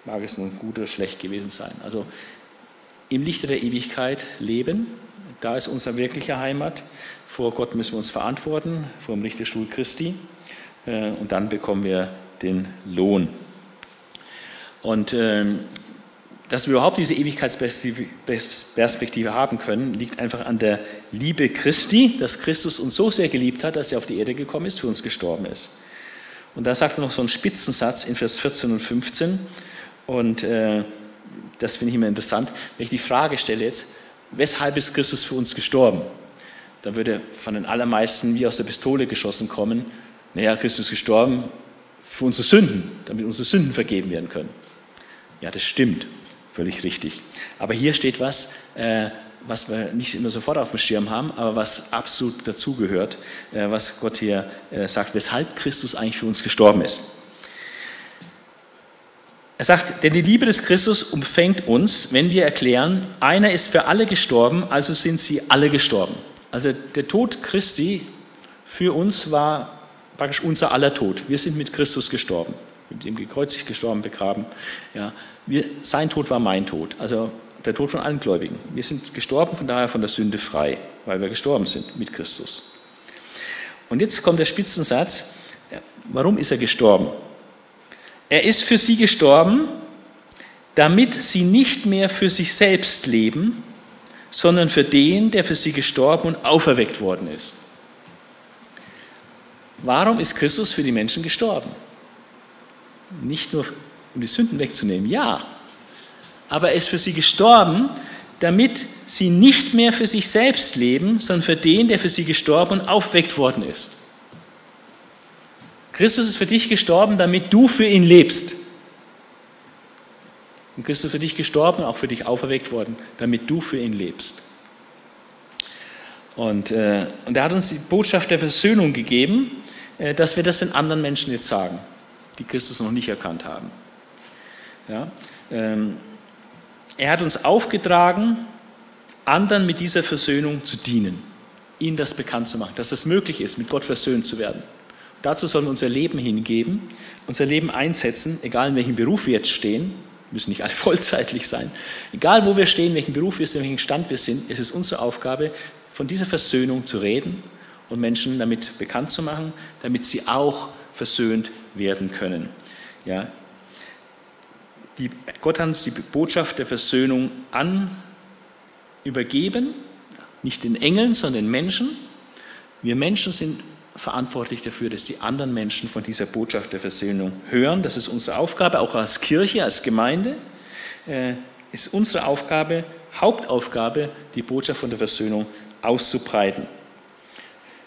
Mag es nun gut oder schlecht gewesen sein. Also im Lichte der Ewigkeit leben, da ist unsere wirkliche Heimat. Vor Gott müssen wir uns verantworten, vor dem Richterstuhl Christi. Äh, und dann bekommen wir den Lohn. Und ähm, dass wir überhaupt diese Ewigkeitsperspektive haben können, liegt einfach an der Liebe Christi, dass Christus uns so sehr geliebt hat, dass er auf die Erde gekommen ist, für uns gestorben ist. Und da sagt er noch so einen Spitzensatz in Vers 14 und 15. Und äh, das finde ich immer interessant. Wenn ich die Frage stelle jetzt, weshalb ist Christus für uns gestorben? Da würde von den allermeisten wie aus der Pistole geschossen kommen, naja, Christus ist gestorben für unsere Sünden, damit unsere Sünden vergeben werden können. Ja, das stimmt, völlig richtig. Aber hier steht was, äh, was wir nicht immer sofort auf dem Schirm haben, aber was absolut dazugehört, äh, was Gott hier äh, sagt, weshalb Christus eigentlich für uns gestorben ist. Er sagt, denn die Liebe des Christus umfängt uns, wenn wir erklären, einer ist für alle gestorben, also sind sie alle gestorben. Also der Tod Christi für uns war praktisch unser aller Tod. Wir sind mit Christus gestorben, mit ihm gekreuzigt, gestorben, begraben. Ja. Wir, sein Tod war mein Tod, also der Tod von allen Gläubigen. Wir sind gestorben, von daher von der Sünde frei, weil wir gestorben sind mit Christus. Und jetzt kommt der Spitzensatz, warum ist er gestorben? Er ist für sie gestorben, damit sie nicht mehr für sich selbst leben, sondern für den, der für sie gestorben und auferweckt worden ist. Warum ist Christus für die Menschen gestorben? Nicht nur, um die Sünden wegzunehmen, ja, aber er ist für sie gestorben, damit sie nicht mehr für sich selbst leben, sondern für den, der für sie gestorben und aufweckt worden ist. Christus ist für dich gestorben, damit du für ihn lebst. Und Christus ist für dich gestorben, auch für dich auferweckt worden, damit du für ihn lebst. Und, äh, und er hat uns die Botschaft der Versöhnung gegeben, äh, dass wir das den anderen Menschen jetzt sagen, die Christus noch nicht erkannt haben. Ja? Ähm, er hat uns aufgetragen, anderen mit dieser Versöhnung zu dienen, ihnen das bekannt zu machen, dass es möglich ist, mit Gott versöhnt zu werden. Dazu sollen wir unser Leben hingeben, unser Leben einsetzen, egal in welchem Beruf wir jetzt stehen, müssen nicht alle *laughs* vollzeitlich sein, egal wo wir stehen, welchen Beruf wir sind, welchen Stand wir sind, ist es unsere Aufgabe, von dieser Versöhnung zu reden und Menschen damit bekannt zu machen, damit sie auch versöhnt werden können. Ja, die, Gott hat uns die Botschaft der Versöhnung an übergeben, nicht den Engeln, sondern den Menschen. Wir Menschen sind verantwortlich dafür, dass die anderen Menschen von dieser Botschaft der Versöhnung hören. Das ist unsere Aufgabe, auch als Kirche, als Gemeinde, äh, ist unsere Aufgabe, Hauptaufgabe, die Botschaft von der Versöhnung auszubreiten.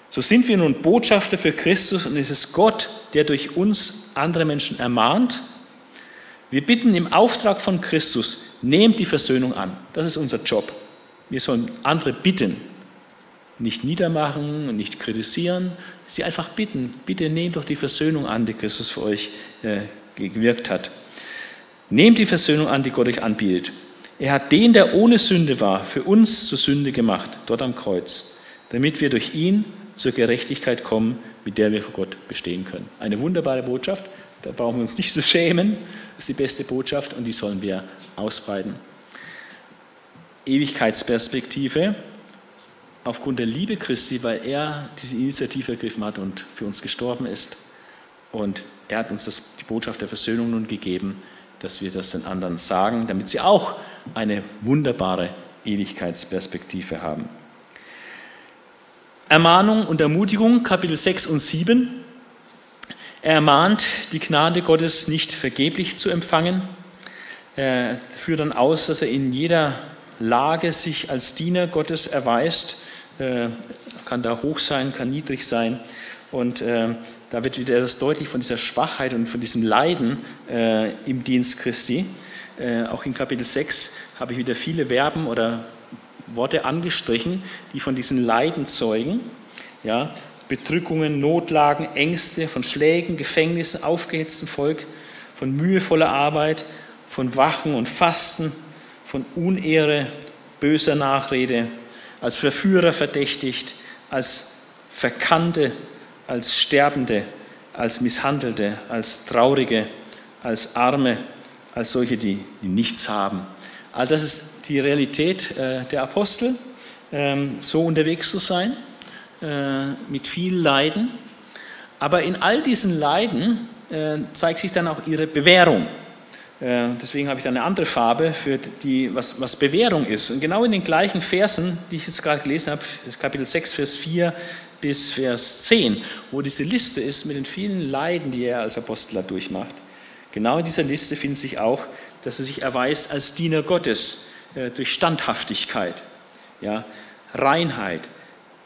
So sind wir nun Botschafter für Christus und es ist Gott, der durch uns andere Menschen ermahnt. Wir bitten im Auftrag von Christus, nehmt die Versöhnung an. Das ist unser Job. Wir sollen andere bitten, nicht niedermachen nicht kritisieren, sie einfach bitten, bitte nehmt doch die Versöhnung an, die Christus für euch äh, gewirkt hat. Nehmt die Versöhnung an, die Gott euch anbietet. Er hat den, der ohne Sünde war, für uns zur Sünde gemacht, dort am Kreuz, damit wir durch ihn zur Gerechtigkeit kommen, mit der wir vor Gott bestehen können. Eine wunderbare Botschaft, da brauchen wir uns nicht zu schämen, das ist die beste Botschaft und die sollen wir ausbreiten. Ewigkeitsperspektive, aufgrund der Liebe Christi, weil er diese Initiative ergriffen hat und für uns gestorben ist. Und er hat uns das, die Botschaft der Versöhnung nun gegeben, dass wir das den anderen sagen, damit sie auch eine wunderbare Ewigkeitsperspektive haben. Ermahnung und Ermutigung, Kapitel 6 und 7. Er ermahnt, die Gnade Gottes nicht vergeblich zu empfangen. Er führt dann aus, dass er in jeder Lage sich als Diener Gottes erweist kann da hoch sein, kann niedrig sein. Und äh, da wird wieder das deutlich von dieser Schwachheit und von diesem Leiden äh, im Dienst Christi. Äh, auch in Kapitel 6 habe ich wieder viele Verben oder Worte angestrichen, die von diesen Leiden zeugen. Ja, Bedrückungen, Notlagen, Ängste, von Schlägen, Gefängnissen, aufgehetztem Volk, von mühevoller Arbeit, von Wachen und Fasten, von Unehre, böser Nachrede, als Verführer verdächtigt, als Verkannte, als Sterbende, als Misshandelte, als Traurige, als Arme, als solche, die, die nichts haben. All das ist die Realität äh, der Apostel, ähm, so unterwegs zu sein, äh, mit viel Leiden. Aber in all diesen Leiden äh, zeigt sich dann auch ihre Bewährung. Äh, deswegen habe ich da eine andere Farbe für die, was, was Bewährung ist. Und genau in den gleichen Versen, die ich jetzt gerade gelesen habe, das Kapitel 6, Vers 4 bis Vers 10, wo diese Liste ist mit den vielen Leiden, die er als Aposteler durchmacht. Genau in dieser Liste findet sich auch, dass er sich erweist als Diener Gottes äh, durch Standhaftigkeit, ja, Reinheit,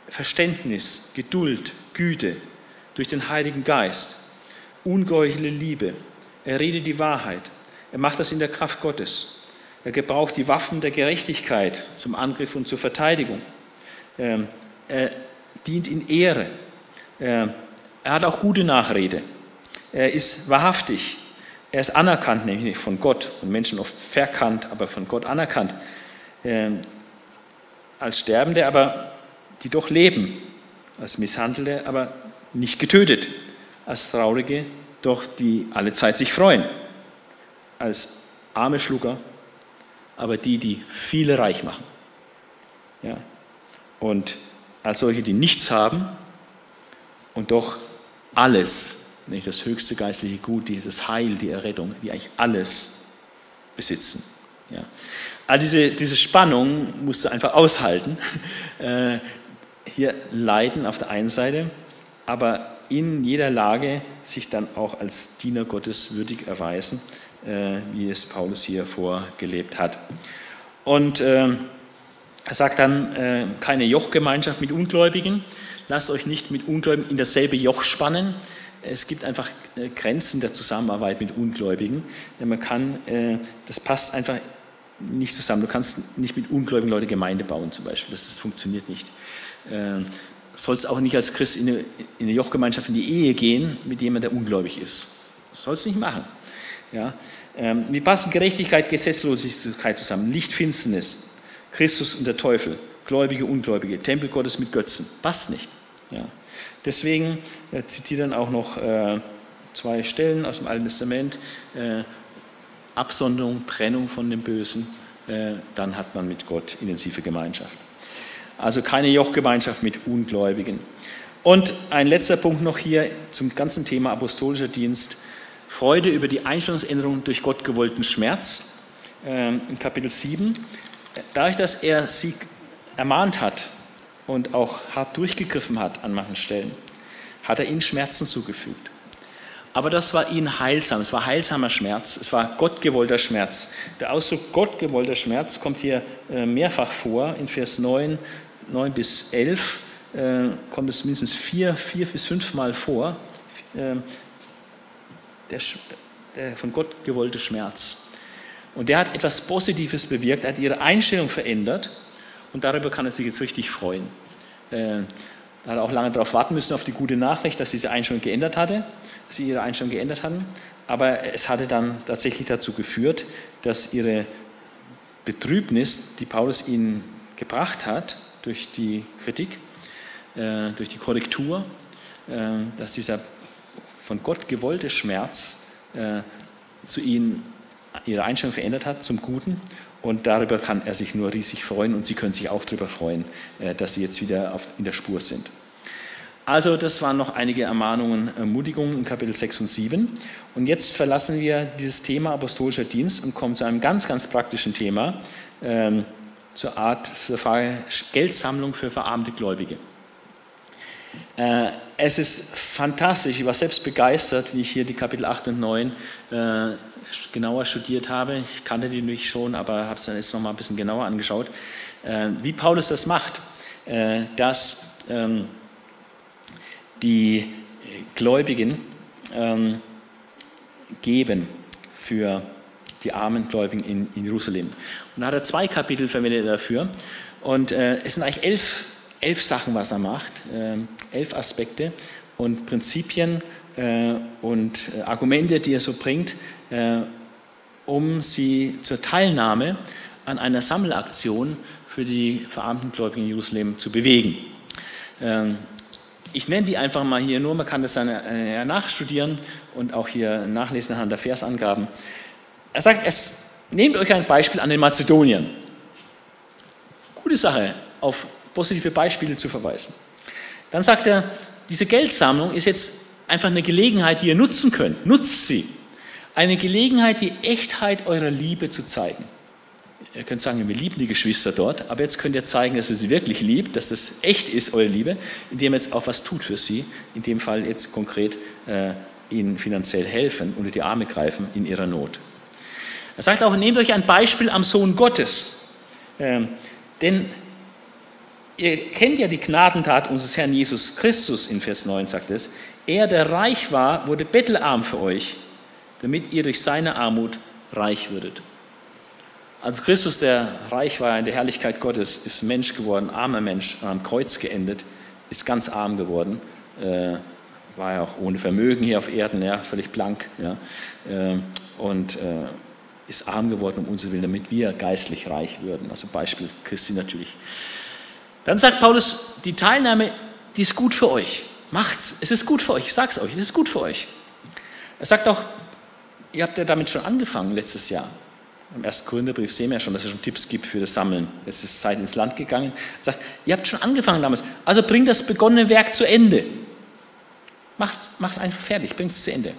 Verständnis, Geduld, Güte, durch den Heiligen Geist, ungeheuchelte Liebe. Er redet die Wahrheit, er macht das in der Kraft Gottes. Er gebraucht die Waffen der Gerechtigkeit zum Angriff und zur Verteidigung. Ähm, er dient in Ehre. Er hat auch gute Nachrede. Er ist wahrhaftig. Er ist anerkannt, nämlich von Gott und Menschen oft verkannt, aber von Gott anerkannt. Ähm, als Sterbende, aber die doch leben. Als Misshandelte, aber nicht getötet. Als Traurige, doch die alle Zeit sich freuen als arme Schlucker, aber die, die viele reich machen. Ja? Und als solche, die nichts haben und doch alles, nicht das höchste geistliche Gut, das Heil, die Errettung, die eigentlich alles besitzen. Ja. All diese, diese Spannung musst du einfach aushalten. *laughs* Äh, hier leiden auf der einen Seite, aber in jeder Lage sich dann auch als Diener Gottes würdig erweisen wie es Paulus hier vorgelebt hat. Und äh, er sagt dann, äh, keine Jochgemeinschaft mit Ungläubigen, lasst euch nicht mit Ungläubigen in dasselbe Joch spannen. Es gibt einfach Grenzen der Zusammenarbeit mit Ungläubigen. Man kann, das passt einfach nicht zusammen. Du kannst nicht mit ungläubigen Leuten Gemeinde bauen zum Beispiel. Das, das funktioniert nicht. Du sollst auch nicht als Christ in eine, in eine Jochgemeinschaft in die Ehe gehen mit jemandem, der ungläubig ist. Das sollst du nicht machen. Ja? Ähm, wie passen Gerechtigkeit, Gesetzlosigkeit zusammen? Licht, Finsternis, Christus und der Teufel, Gläubige, Ungläubige, Tempel Gottes mit Götzen. Passt nicht. Ja. Deswegen äh, zitiert dann auch noch äh, zwei Stellen aus dem Alten Testament. Äh, Absonderung, Trennung von dem Bösen, äh, dann hat man mit Gott intensive Gemeinschaft. Also keine Jochgemeinschaft mit Ungläubigen. Und ein letzter Punkt noch hier zum ganzen Thema apostolischer Dienst. Freude über die Einstellungsänderung durch Gott gewollten Schmerz ähm, in Kapitel 7. Dadurch, dass er sie ermahnt hat und auch hart durchgegriffen hat an manchen Stellen, hat er ihnen Schmerzen zugefügt. Aber das war ihnen heilsam, es war heilsamer Schmerz, es war gottgewollter Schmerz. Der Ausdruck gottgewollter Schmerz kommt hier äh, mehrfach vor, in Vers 9, 9 bis 11 äh, kommt es mindestens vier, vier bis fünf Mal vor. Der, der von Gott gewollte Schmerz. Und der hat etwas Positives bewirkt, er hat ihre Einstellung verändert und darüber kann er sich jetzt richtig freuen. Äh, da hat er auch lange darauf warten müssen, auf die gute Nachricht, dass diese Einstellung geändert hatte, dass sie ihre Einstellung geändert hatten. Aber es hatte dann tatsächlich dazu geführt, dass ihre Betrübnis, die Paulus ihnen gebracht hat, durch die Kritik, äh, durch die Korrektur, äh, dass dieser von Gott gewollte Schmerz äh, zu ihnen ihre Einstellung verändert hat zum Guten. Und darüber kann er sich nur riesig freuen und sie können sich auch darüber freuen, äh, dass sie jetzt wieder auf, in der Spur sind. Also das waren noch einige Ermahnungen, Ermutigungen in Kapitel 6 und 7. Und jetzt verlassen wir dieses Thema apostolischer Dienst und kommen zu einem ganz, ganz praktischen Thema, ähm, zur Art, zur Frage Geldsammlung für verarmte Gläubige. Äh, es ist fantastisch, ich war selbst begeistert, wie ich hier die Kapitel 8 und 9 äh, genauer studiert habe. Ich kannte die nicht schon, aber habe es dann jetzt noch mal ein bisschen genauer angeschaut. Äh, wie Paulus das macht, dass ähm, die Gläubigen ähm, geben für die armen Gläubigen in, Jerusalem. Und da hat er zwei Kapitel verwendet dafür. Und es sind eigentlich elf elf Sachen, was er macht, ähm, elf Aspekte und Prinzipien äh, und äh, Argumente, die er so bringt, äh, um sie zur Teilnahme an einer Sammelaktion für die verarmten Gläubigen in Jerusalem zu bewegen. Ähm, ich nenne die einfach mal hier nur, man kann das dann nachstudieren und auch hier nachlesen anhand der Versangaben. Er sagt, es, nehmt euch ein Beispiel an den Mazedoniern. Gute Sache, auf positive Beispiele zu verweisen. Dann sagt er, diese Geldsammlung ist jetzt einfach eine Gelegenheit, die ihr nutzen könnt. Nutzt sie. Eine Gelegenheit, die Echtheit eurer Liebe zu zeigen. Ihr könnt sagen, wir lieben die Geschwister dort, aber jetzt könnt ihr zeigen, dass ihr sie wirklich liebt, dass es echt ist, eure Liebe, indem ihr jetzt auch was tut für sie. In dem Fall jetzt konkret äh, ihnen finanziell helfen, unter die Arme greifen in ihrer Not. Er sagt auch, nehmt euch ein Beispiel am Sohn Gottes. Ähm, denn ihr kennt ja die Gnadentat unseres Herrn Jesus Christus, in Vers 9 sagt es. Er, der reich war, wurde bettelarm für euch, damit ihr durch seine Armut reich würdet. Also Christus, der reich war in der Herrlichkeit Gottes, ist Mensch geworden, armer Mensch, am Kreuz geendet, ist ganz arm geworden, äh, war ja auch ohne Vermögen hier auf Erden, ja, völlig blank, ja, äh, und äh, ist arm geworden um uns Willen, damit wir geistlich reich würden. Also Beispiel Christi natürlich. Dann sagt Paulus, die Teilnahme, die ist gut für euch. Macht's, es ist gut für euch, ich sag's euch, es ist gut für euch. Er sagt auch, ihr habt ja damit schon angefangen letztes Jahr. Im ersten Korintherbrief sehen wir ja schon, dass es schon Tipps gibt für das Sammeln. Jetzt ist Zeit ins Land gegangen. Er sagt, ihr habt schon angefangen damals. Also bringt das begonnene Werk zu Ende. Macht, macht einfach fertig, bringt es zu Ende.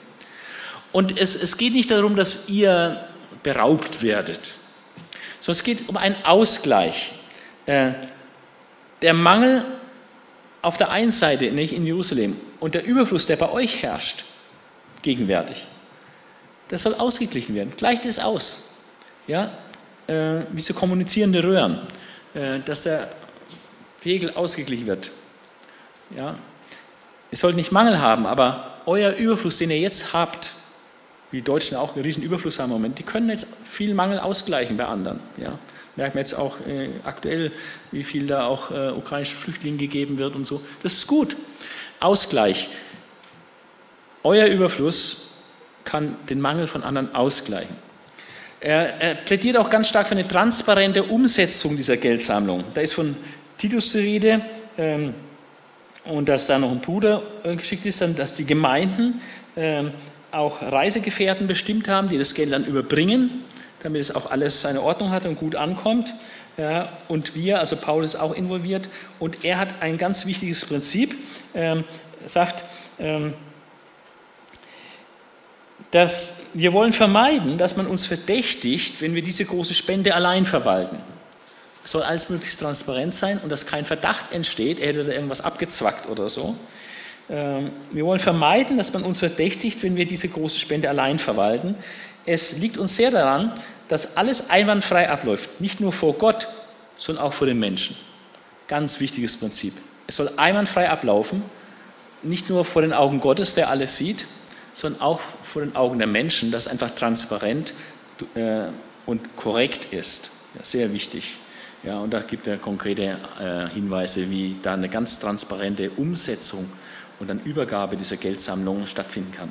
Und es, es geht nicht darum, dass ihr beraubt werdet, sondern es geht um einen Ausgleich. Äh, der Mangel auf der einen Seite nicht in Jerusalem und der Überfluss, der bei euch herrscht, gegenwärtig, das soll ausgeglichen werden. Gleicht es aus ja, äh, wie so kommunizierende Röhren, äh, dass der Pegel ausgeglichen wird. Ja. Ihr sollt nicht Mangel haben, aber euer Überfluss, den ihr jetzt habt, wie die Deutschen auch einen riesen Überfluss haben im Moment, die können jetzt viel Mangel ausgleichen bei anderen. Ja. Merken wir jetzt auch äh, aktuell, wie viel da auch äh, ukrainischen Flüchtlingen gegeben wird und so. Das ist gut. Ausgleich. Euer Überfluss kann den Mangel von anderen ausgleichen. Er, er, plädiert auch ganz stark für eine transparente Umsetzung dieser Geldsammlung. Da ist von Titus die Rede ähm, und dass da noch ein Bruder äh, geschickt ist, dann, dass die Gemeinden ähm, auch Reisegefährten bestimmt haben, die das Geld dann überbringen, damit es auch alles seine Ordnung hat und gut ankommt. Ja, und wir, also Paulus ist auch involviert. Und er hat ein ganz wichtiges Prinzip, ähm, sagt, ähm, dass wir wollen vermeiden, dass man uns verdächtigt, wenn wir diese große Spende allein verwalten. Es soll alles möglichst transparent sein und dass kein Verdacht entsteht, er hätte da irgendwas abgezwackt oder so. Ähm, wir wollen vermeiden, dass man uns verdächtigt, wenn wir diese große Spende allein verwalten. Es liegt uns sehr daran, dass alles einwandfrei abläuft, nicht nur vor Gott, sondern auch vor den Menschen. Ganz wichtiges Prinzip. Es soll einwandfrei ablaufen, nicht nur vor den Augen Gottes, der alles sieht, sondern auch vor den Augen der Menschen, dass es einfach transparent äh, und korrekt ist. Sehr wichtig. Ja, und da gibt er konkrete äh, Hinweise, wie da eine ganz transparente Umsetzung und dann Übergabe dieser Geldsammlung stattfinden kann.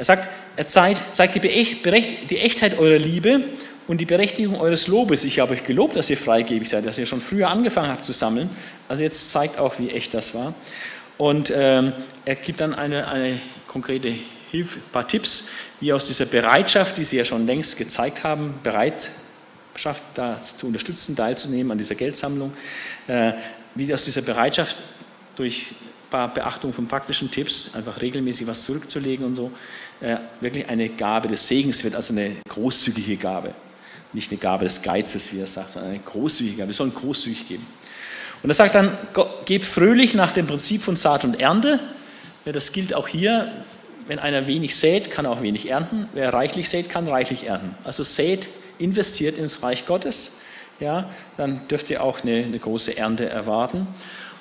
Er sagt, er zeigt, zeigt die, Echtheit eurer Liebe und die Berechtigung eures Lobes. Ich habe euch gelobt, dass ihr freigebig seid, dass ihr schon früher angefangen habt zu sammeln. Also jetzt zeigt auch, wie echt das war. Und ähm, er gibt dann eine, eine konkrete Hilfe, ein paar Tipps, wie aus dieser Bereitschaft, die Sie ja schon längst gezeigt haben, Bereitschaft da zu unterstützen, teilzunehmen an dieser Geldsammlung, äh, wie aus dieser Bereitschaft durch ein paar Beachtung von praktischen Tipps, einfach regelmäßig was zurückzulegen und so, äh, wirklich eine Gabe des Segens wird, also eine großzügige Gabe. Nicht eine Gabe des Geizes, wie er sagt, sondern eine großzügige Gabe. Wir sollen großzügig geben. Und er sagt dann, gebt fröhlich nach dem Prinzip von Saat und Ernte. Das gilt auch hier. Wenn einer wenig sät, kann er auch wenig ernten. Wer reichlich sät, kann reichlich ernten. Also sät, investiert ins Reich Gottes, ja, dann dürft ihr auch eine, eine große Ernte erwarten.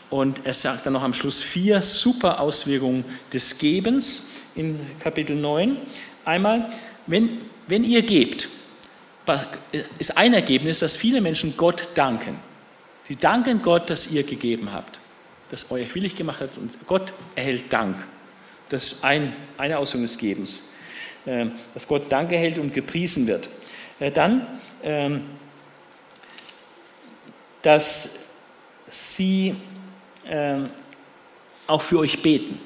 Und er sagt dann noch am Schluss vier super Auswirkungen des Gebens in Kapitel 9. Einmal, wenn, wenn ihr gebt, ist ein Ergebnis, dass viele Menschen Gott danken. Sie danken Gott, dass ihr gegeben habt, dass euch willig gemacht hat und Gott erhält Dank. Das ist ein, eine Auswirkung des Gebens, ähm, dass Gott Dank erhält und gepriesen wird. Äh, dann, ähm, dass sie äh, auch für euch beten.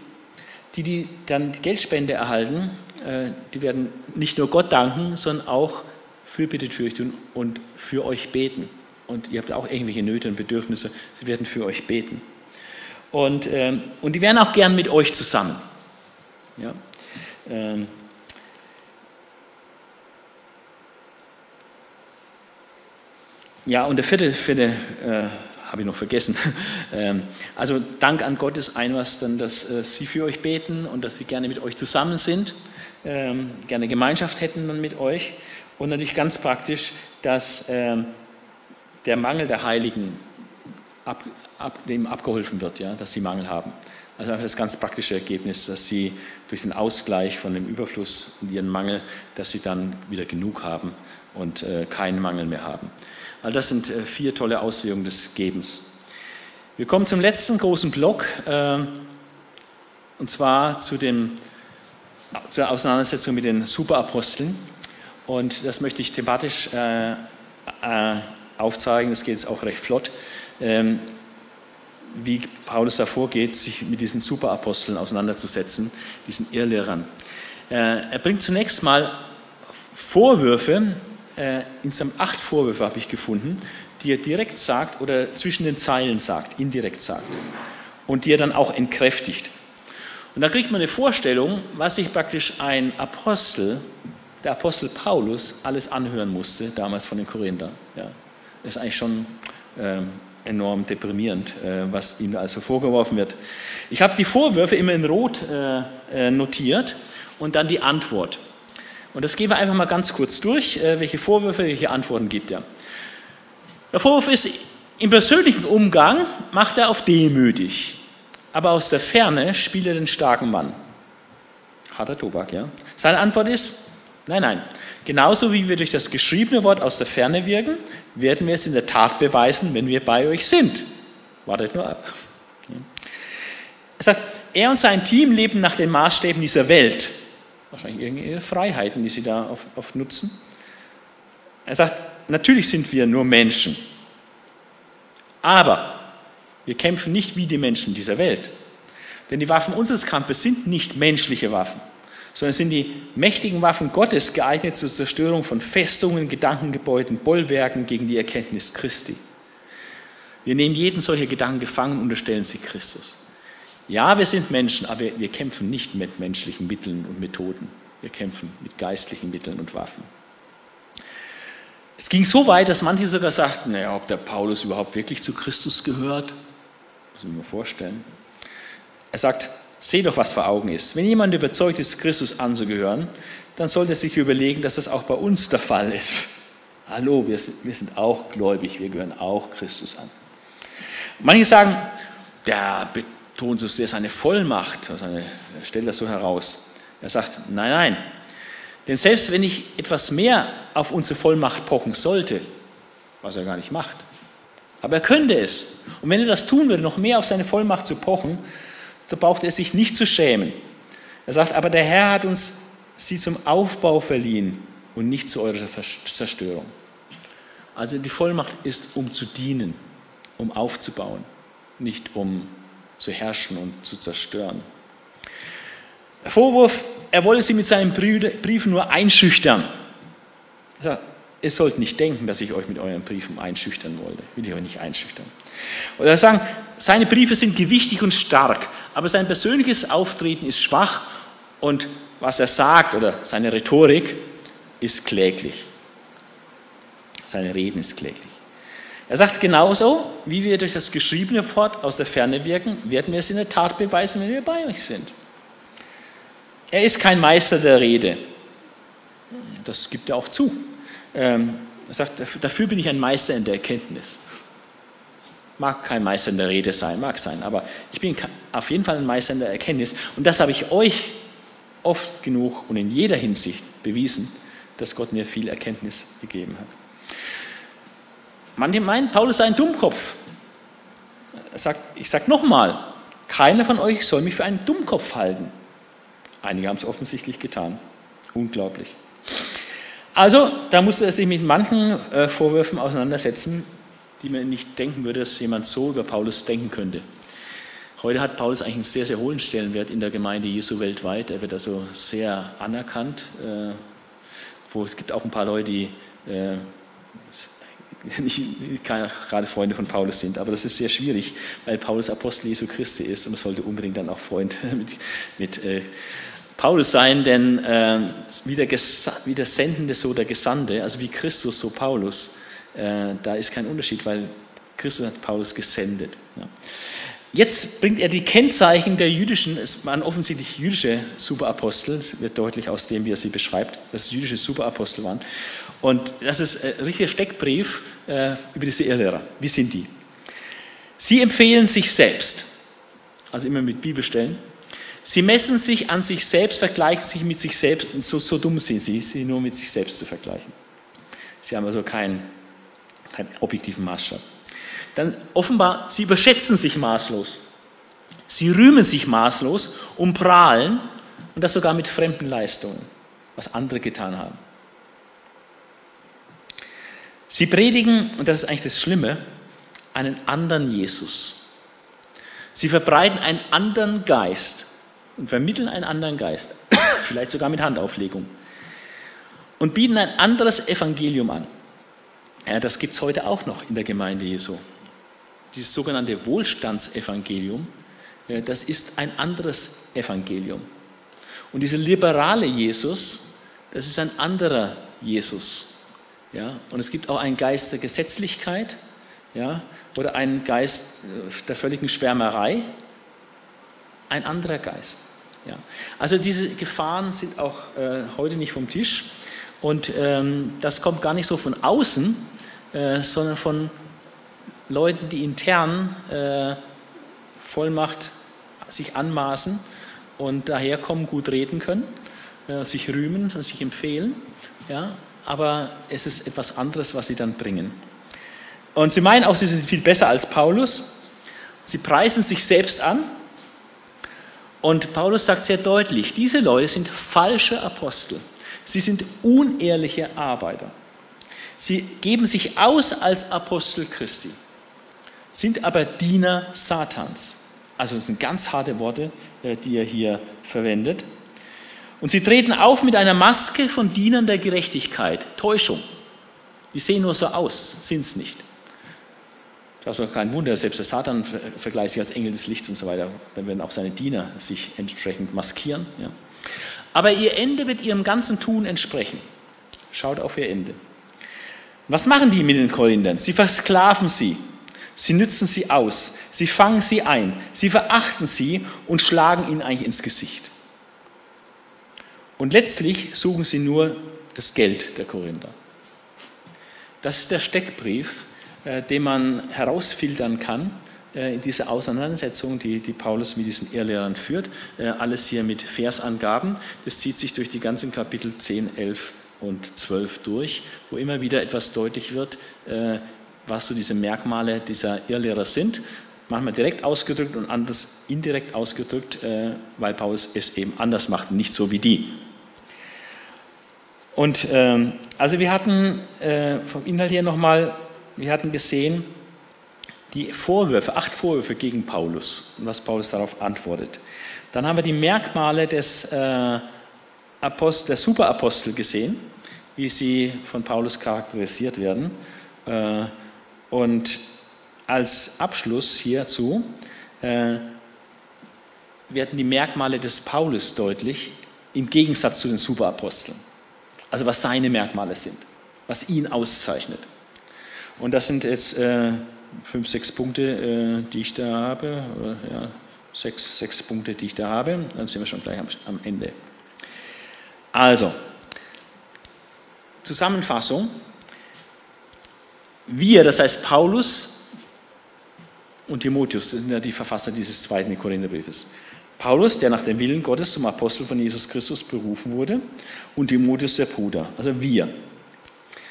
Die, die dann die Geldspende erhalten, äh, die werden nicht nur Gott danken, sondern auch fürbittet für euch tun und für euch beten. Und ihr habt auch irgendwelche Nöte und Bedürfnisse, sie werden für euch beten. Und, ähm, und die wären auch gern mit euch zusammen. Ja? Ähm, ja, und der vierte, vierte äh, habe ich noch vergessen. *laughs* Ähm, also Dank an Gott ist ein dann, dass äh, Sie für euch beten und dass Sie gerne mit euch zusammen sind, ähm, gerne Gemeinschaft hätten dann mit euch. Und natürlich ganz praktisch, dass ähm, der Mangel der Heiligen ab, ab, dem abgeholfen wird, ja, dass sie Mangel haben. Also einfach das ganz praktische Ergebnis, dass sie durch den Ausgleich von dem Überfluss und ihren Mangel, dass sie dann wieder genug haben und äh, keinen Mangel mehr haben. Also das sind äh, vier tolle Auswirkungen des Gebens. Wir kommen zum letzten großen Block, äh, und zwar zu dem, zur Auseinandersetzung mit den Superaposteln. Und das möchte ich thematisch äh, aufzeigen, das geht jetzt auch recht flott. Ähm, wie Paulus da vorgeht, sich mit diesen Superaposteln auseinanderzusetzen, diesen Irrlehrern. Er bringt zunächst mal Vorwürfe, äh, insgesamt acht Vorwürfe habe ich gefunden, die er direkt sagt oder zwischen den Zeilen sagt, indirekt sagt und die er dann auch entkräftigt. Und da kriegt man eine Vorstellung, was sich praktisch ein Apostel, der Apostel Paulus, alles anhören musste, damals von den Korinthern. Ja, das ist eigentlich schon ähm, enorm deprimierend, äh, was ihm da also vorgeworfen wird. Ich habe die Vorwürfe immer in Rot äh, äh, notiert und dann die Antwort. Und das gehen wir einfach mal ganz kurz durch, welche Vorwürfe, welche Antworten gibt er. Der Vorwurf ist, im persönlichen Umgang macht er auf demütig, aber aus der Ferne spielt er den starken Mann. Harter Tobak, ja. Seine Antwort ist, nein, nein, Genauso wie wir durch das geschriebene Wort aus der Ferne wirken, werden wir es in der Tat beweisen, wenn wir bei euch sind. Wartet nur ab. Er sagt, er und sein Team leben nach den Maßstäben dieser Welt. Wahrscheinlich irgendwelche Freiheiten, die sie da oft, oft nutzen. Er sagt, natürlich sind wir nur Menschen. Aber wir kämpfen nicht wie die Menschen dieser Welt. Denn die Waffen unseres Kampfes sind nicht menschliche Waffen sondern sind die mächtigen Waffen Gottes geeignet zur Zerstörung von Festungen, Gedankengebäuden, Bollwerken gegen die Erkenntnis Christi. Wir nehmen jeden solcher Gedanken gefangen und unterstellen sie Christus. Ja, wir sind Menschen, aber wir kämpfen nicht mit menschlichen Mitteln und Methoden. Wir kämpfen mit geistlichen Mitteln und Waffen. Es ging so weit, dass manche sogar sagten, naja, ob der Paulus überhaupt wirklich zu Christus gehört, muss ich mir vorstellen. Er sagt, Seh doch, was vor Augen ist. Wenn jemand überzeugt ist, Christus anzugehören, dann sollte er sich überlegen, dass das auch bei uns der Fall ist. Hallo, wir sind, wir sind auch gläubig, wir gehören auch Christus an. Manche sagen, der betont so sehr seine Vollmacht, also er stellt das so heraus. Er sagt, nein, nein. Denn selbst wenn ich etwas mehr auf unsere Vollmacht pochen sollte, was er gar nicht macht, aber er könnte es. Und wenn er das tun würde, noch mehr auf seine Vollmacht zu pochen, so braucht er sich nicht zu schämen. Er sagt, aber der Herr hat uns sie zum Aufbau verliehen und nicht zu eurer Zerstörung. Also die Vollmacht ist, um zu dienen, um aufzubauen, nicht um zu herrschen und zu zerstören. Vorwurf, er wolle sie mit seinen Briefen nur einschüchtern. Er sagt, ihr sollt nicht denken, dass ich euch mit euren Briefen einschüchtern wollte. Will ich euch nicht einschüchtern. Oder sagen, seine Briefe sind gewichtig und stark, aber sein persönliches Auftreten ist schwach und was er sagt oder seine Rhetorik ist kläglich. Seine Reden ist kläglich. Er sagt genauso, wie wir durch das geschriebene Wort aus der Ferne wirken, werden wir es in der Tat beweisen, wenn wir bei euch sind. Er ist kein Meister der Rede. Das gibt er auch zu. Ähm, er sagt, dafür bin ich ein Meister in der Erkenntnis. Mag kein Meister in der Rede sein, mag sein, aber ich bin auf jeden Fall ein Meister in der Erkenntnis. Und das habe ich euch oft genug und in jeder Hinsicht bewiesen, dass Gott mir viel Erkenntnis gegeben hat. Manche meinen, Paulus sei ein Dummkopf. Ich sage nochmal, keiner von euch soll mich für einen Dummkopf halten. Einige haben es offensichtlich getan. Unglaublich. Also, da musste er sich mit manchen äh, Vorwürfen auseinandersetzen, die man nicht denken würde, dass jemand so über Paulus denken könnte. Heute hat Paulus eigentlich einen sehr, sehr hohen Stellenwert in der Gemeinde Jesu weltweit. Er wird also sehr anerkannt. Äh, wo es gibt auch ein paar Leute, die äh, *laughs* nicht gerade Freunde von Paulus sind, aber das ist sehr schwierig, weil Paulus Apostel Jesu Christi ist und man sollte unbedingt dann auch Freund *laughs* mit, mit äh, Paulus sein, denn äh, wie, der wie, der Sendende so der Gesandte, also wie Christus so Paulus, äh, da ist kein Unterschied, weil Christus hat Paulus gesendet. Ja. Jetzt bringt er die Kennzeichen der jüdischen, es waren offensichtlich jüdische Superapostel, es wird deutlich aus dem, wie er sie beschreibt, dass es jüdische Superapostel waren. Und das ist ein richtiger Steckbrief äh, über diese Irrlehrer. Wie sind die? Sie empfehlen sich selbst, also immer mit Bibelstellen. Sie messen sich an sich selbst, vergleichen sich mit sich selbst. Und so, so dumm sind sie, sie nur mit sich selbst zu vergleichen. Sie haben also keinen, keinen objektiven Maßstab dann offenbar, sie überschätzen sich maßlos. Sie rühmen sich maßlos und prahlen und das sogar mit fremden Leistungen, was andere getan haben. Sie predigen, und das ist eigentlich das Schlimme, einen anderen Jesus. Sie verbreiten einen anderen Geist und vermitteln einen anderen Geist, *coughs* vielleicht sogar mit Handauflegung, und bieten ein anderes Evangelium an. Ja, das gibt es heute auch noch in der Gemeinde Jesu dieses sogenannte Wohlstandsevangelium, das ist ein anderes Evangelium. Und dieser liberale Jesus, das ist ein anderer Jesus. Ja? Und es gibt auch einen Geist der Gesetzlichkeit ja? oder einen Geist äh, der völligen Schwärmerei, ein anderer Geist. Ja? Also diese Gefahren sind auch äh, heute nicht vom Tisch. Und ähm, das kommt gar nicht so von außen, äh, sondern von Leuten, die intern äh, Vollmacht sich anmaßen und daherkommen, gut reden können, äh, sich rühmen und sich empfehlen. Ja? Aber es ist etwas anderes, was sie dann bringen. Und sie meinen auch, sie sind viel besser als Paulus. Sie preisen sich selbst an. Und Paulus sagt sehr deutlich, diese Leute sind falsche Apostel. Sie sind unehrliche Arbeiter. Sie geben sich aus als Apostel Christi sind aber Diener Satans. Also das sind ganz harte Worte, äh, die er hier verwendet. Und sie treten auf mit einer Maske von Dienern der Gerechtigkeit, Täuschung. Die sehen nur so aus, sind es nicht. Das ist auch kein Wunder, selbst der Satan vergleicht sich als Engel des Lichts und so weiter, wenn werden auch seine Diener sich entsprechend maskieren. Ja. Aber ihr Ende wird ihrem ganzen Tun entsprechen. Schaut auf ihr Ende. Was machen die mit den Korinthern? Sie versklaven sie, Sie nützen sie aus, sie fangen sie ein, sie verachten sie und schlagen ihnen eigentlich ins Gesicht. Und letztlich suchen sie nur das Geld der Korinther. Das ist der Steckbrief, äh, den man herausfiltern kann äh, in dieser Auseinandersetzung, die, die Paulus mit diesen Irrlehrern führt. Äh, alles hier mit Versangaben. Das zieht sich durch die ganzen Kapitel 10, 11 und 12 durch, wo immer wieder etwas deutlich wird, was so diese Merkmale dieser Irrlehrer sind. Manchmal direkt ausgedrückt und anders indirekt ausgedrückt, weil Paulus es eben anders macht, nicht so wie die. Und ähm, also wir hatten äh, vom Inhalt her nochmal, wir hatten gesehen, die Vorwürfe, acht Vorwürfe gegen Paulus und was Paulus darauf antwortet. Dann haben wir die Merkmale des äh, Apostel, der Superapostel gesehen, wie sie von Paulus charakterisiert werden. Äh, und als Abschluss hierzu äh, werden die Merkmale des Paulus deutlich im Gegensatz zu den Superaposteln. Also was seine Merkmale sind, was ihn auszeichnet. Und das sind jetzt äh, fünf, sechs Punkte, äh, die ich da habe. Oder, ja, sechs, sechs Punkte, die ich da habe. Dann sind wir schon gleich am, am Ende. Also, Zusammenfassung. Wir, das heißt Paulus und Timotheus, das sind ja die Verfasser dieses zweiten Korintherbriefes. Paulus, der nach dem Willen Gottes zum Apostel von Jesus Christus berufen wurde, und Timotheus, der Bruder. Also wir.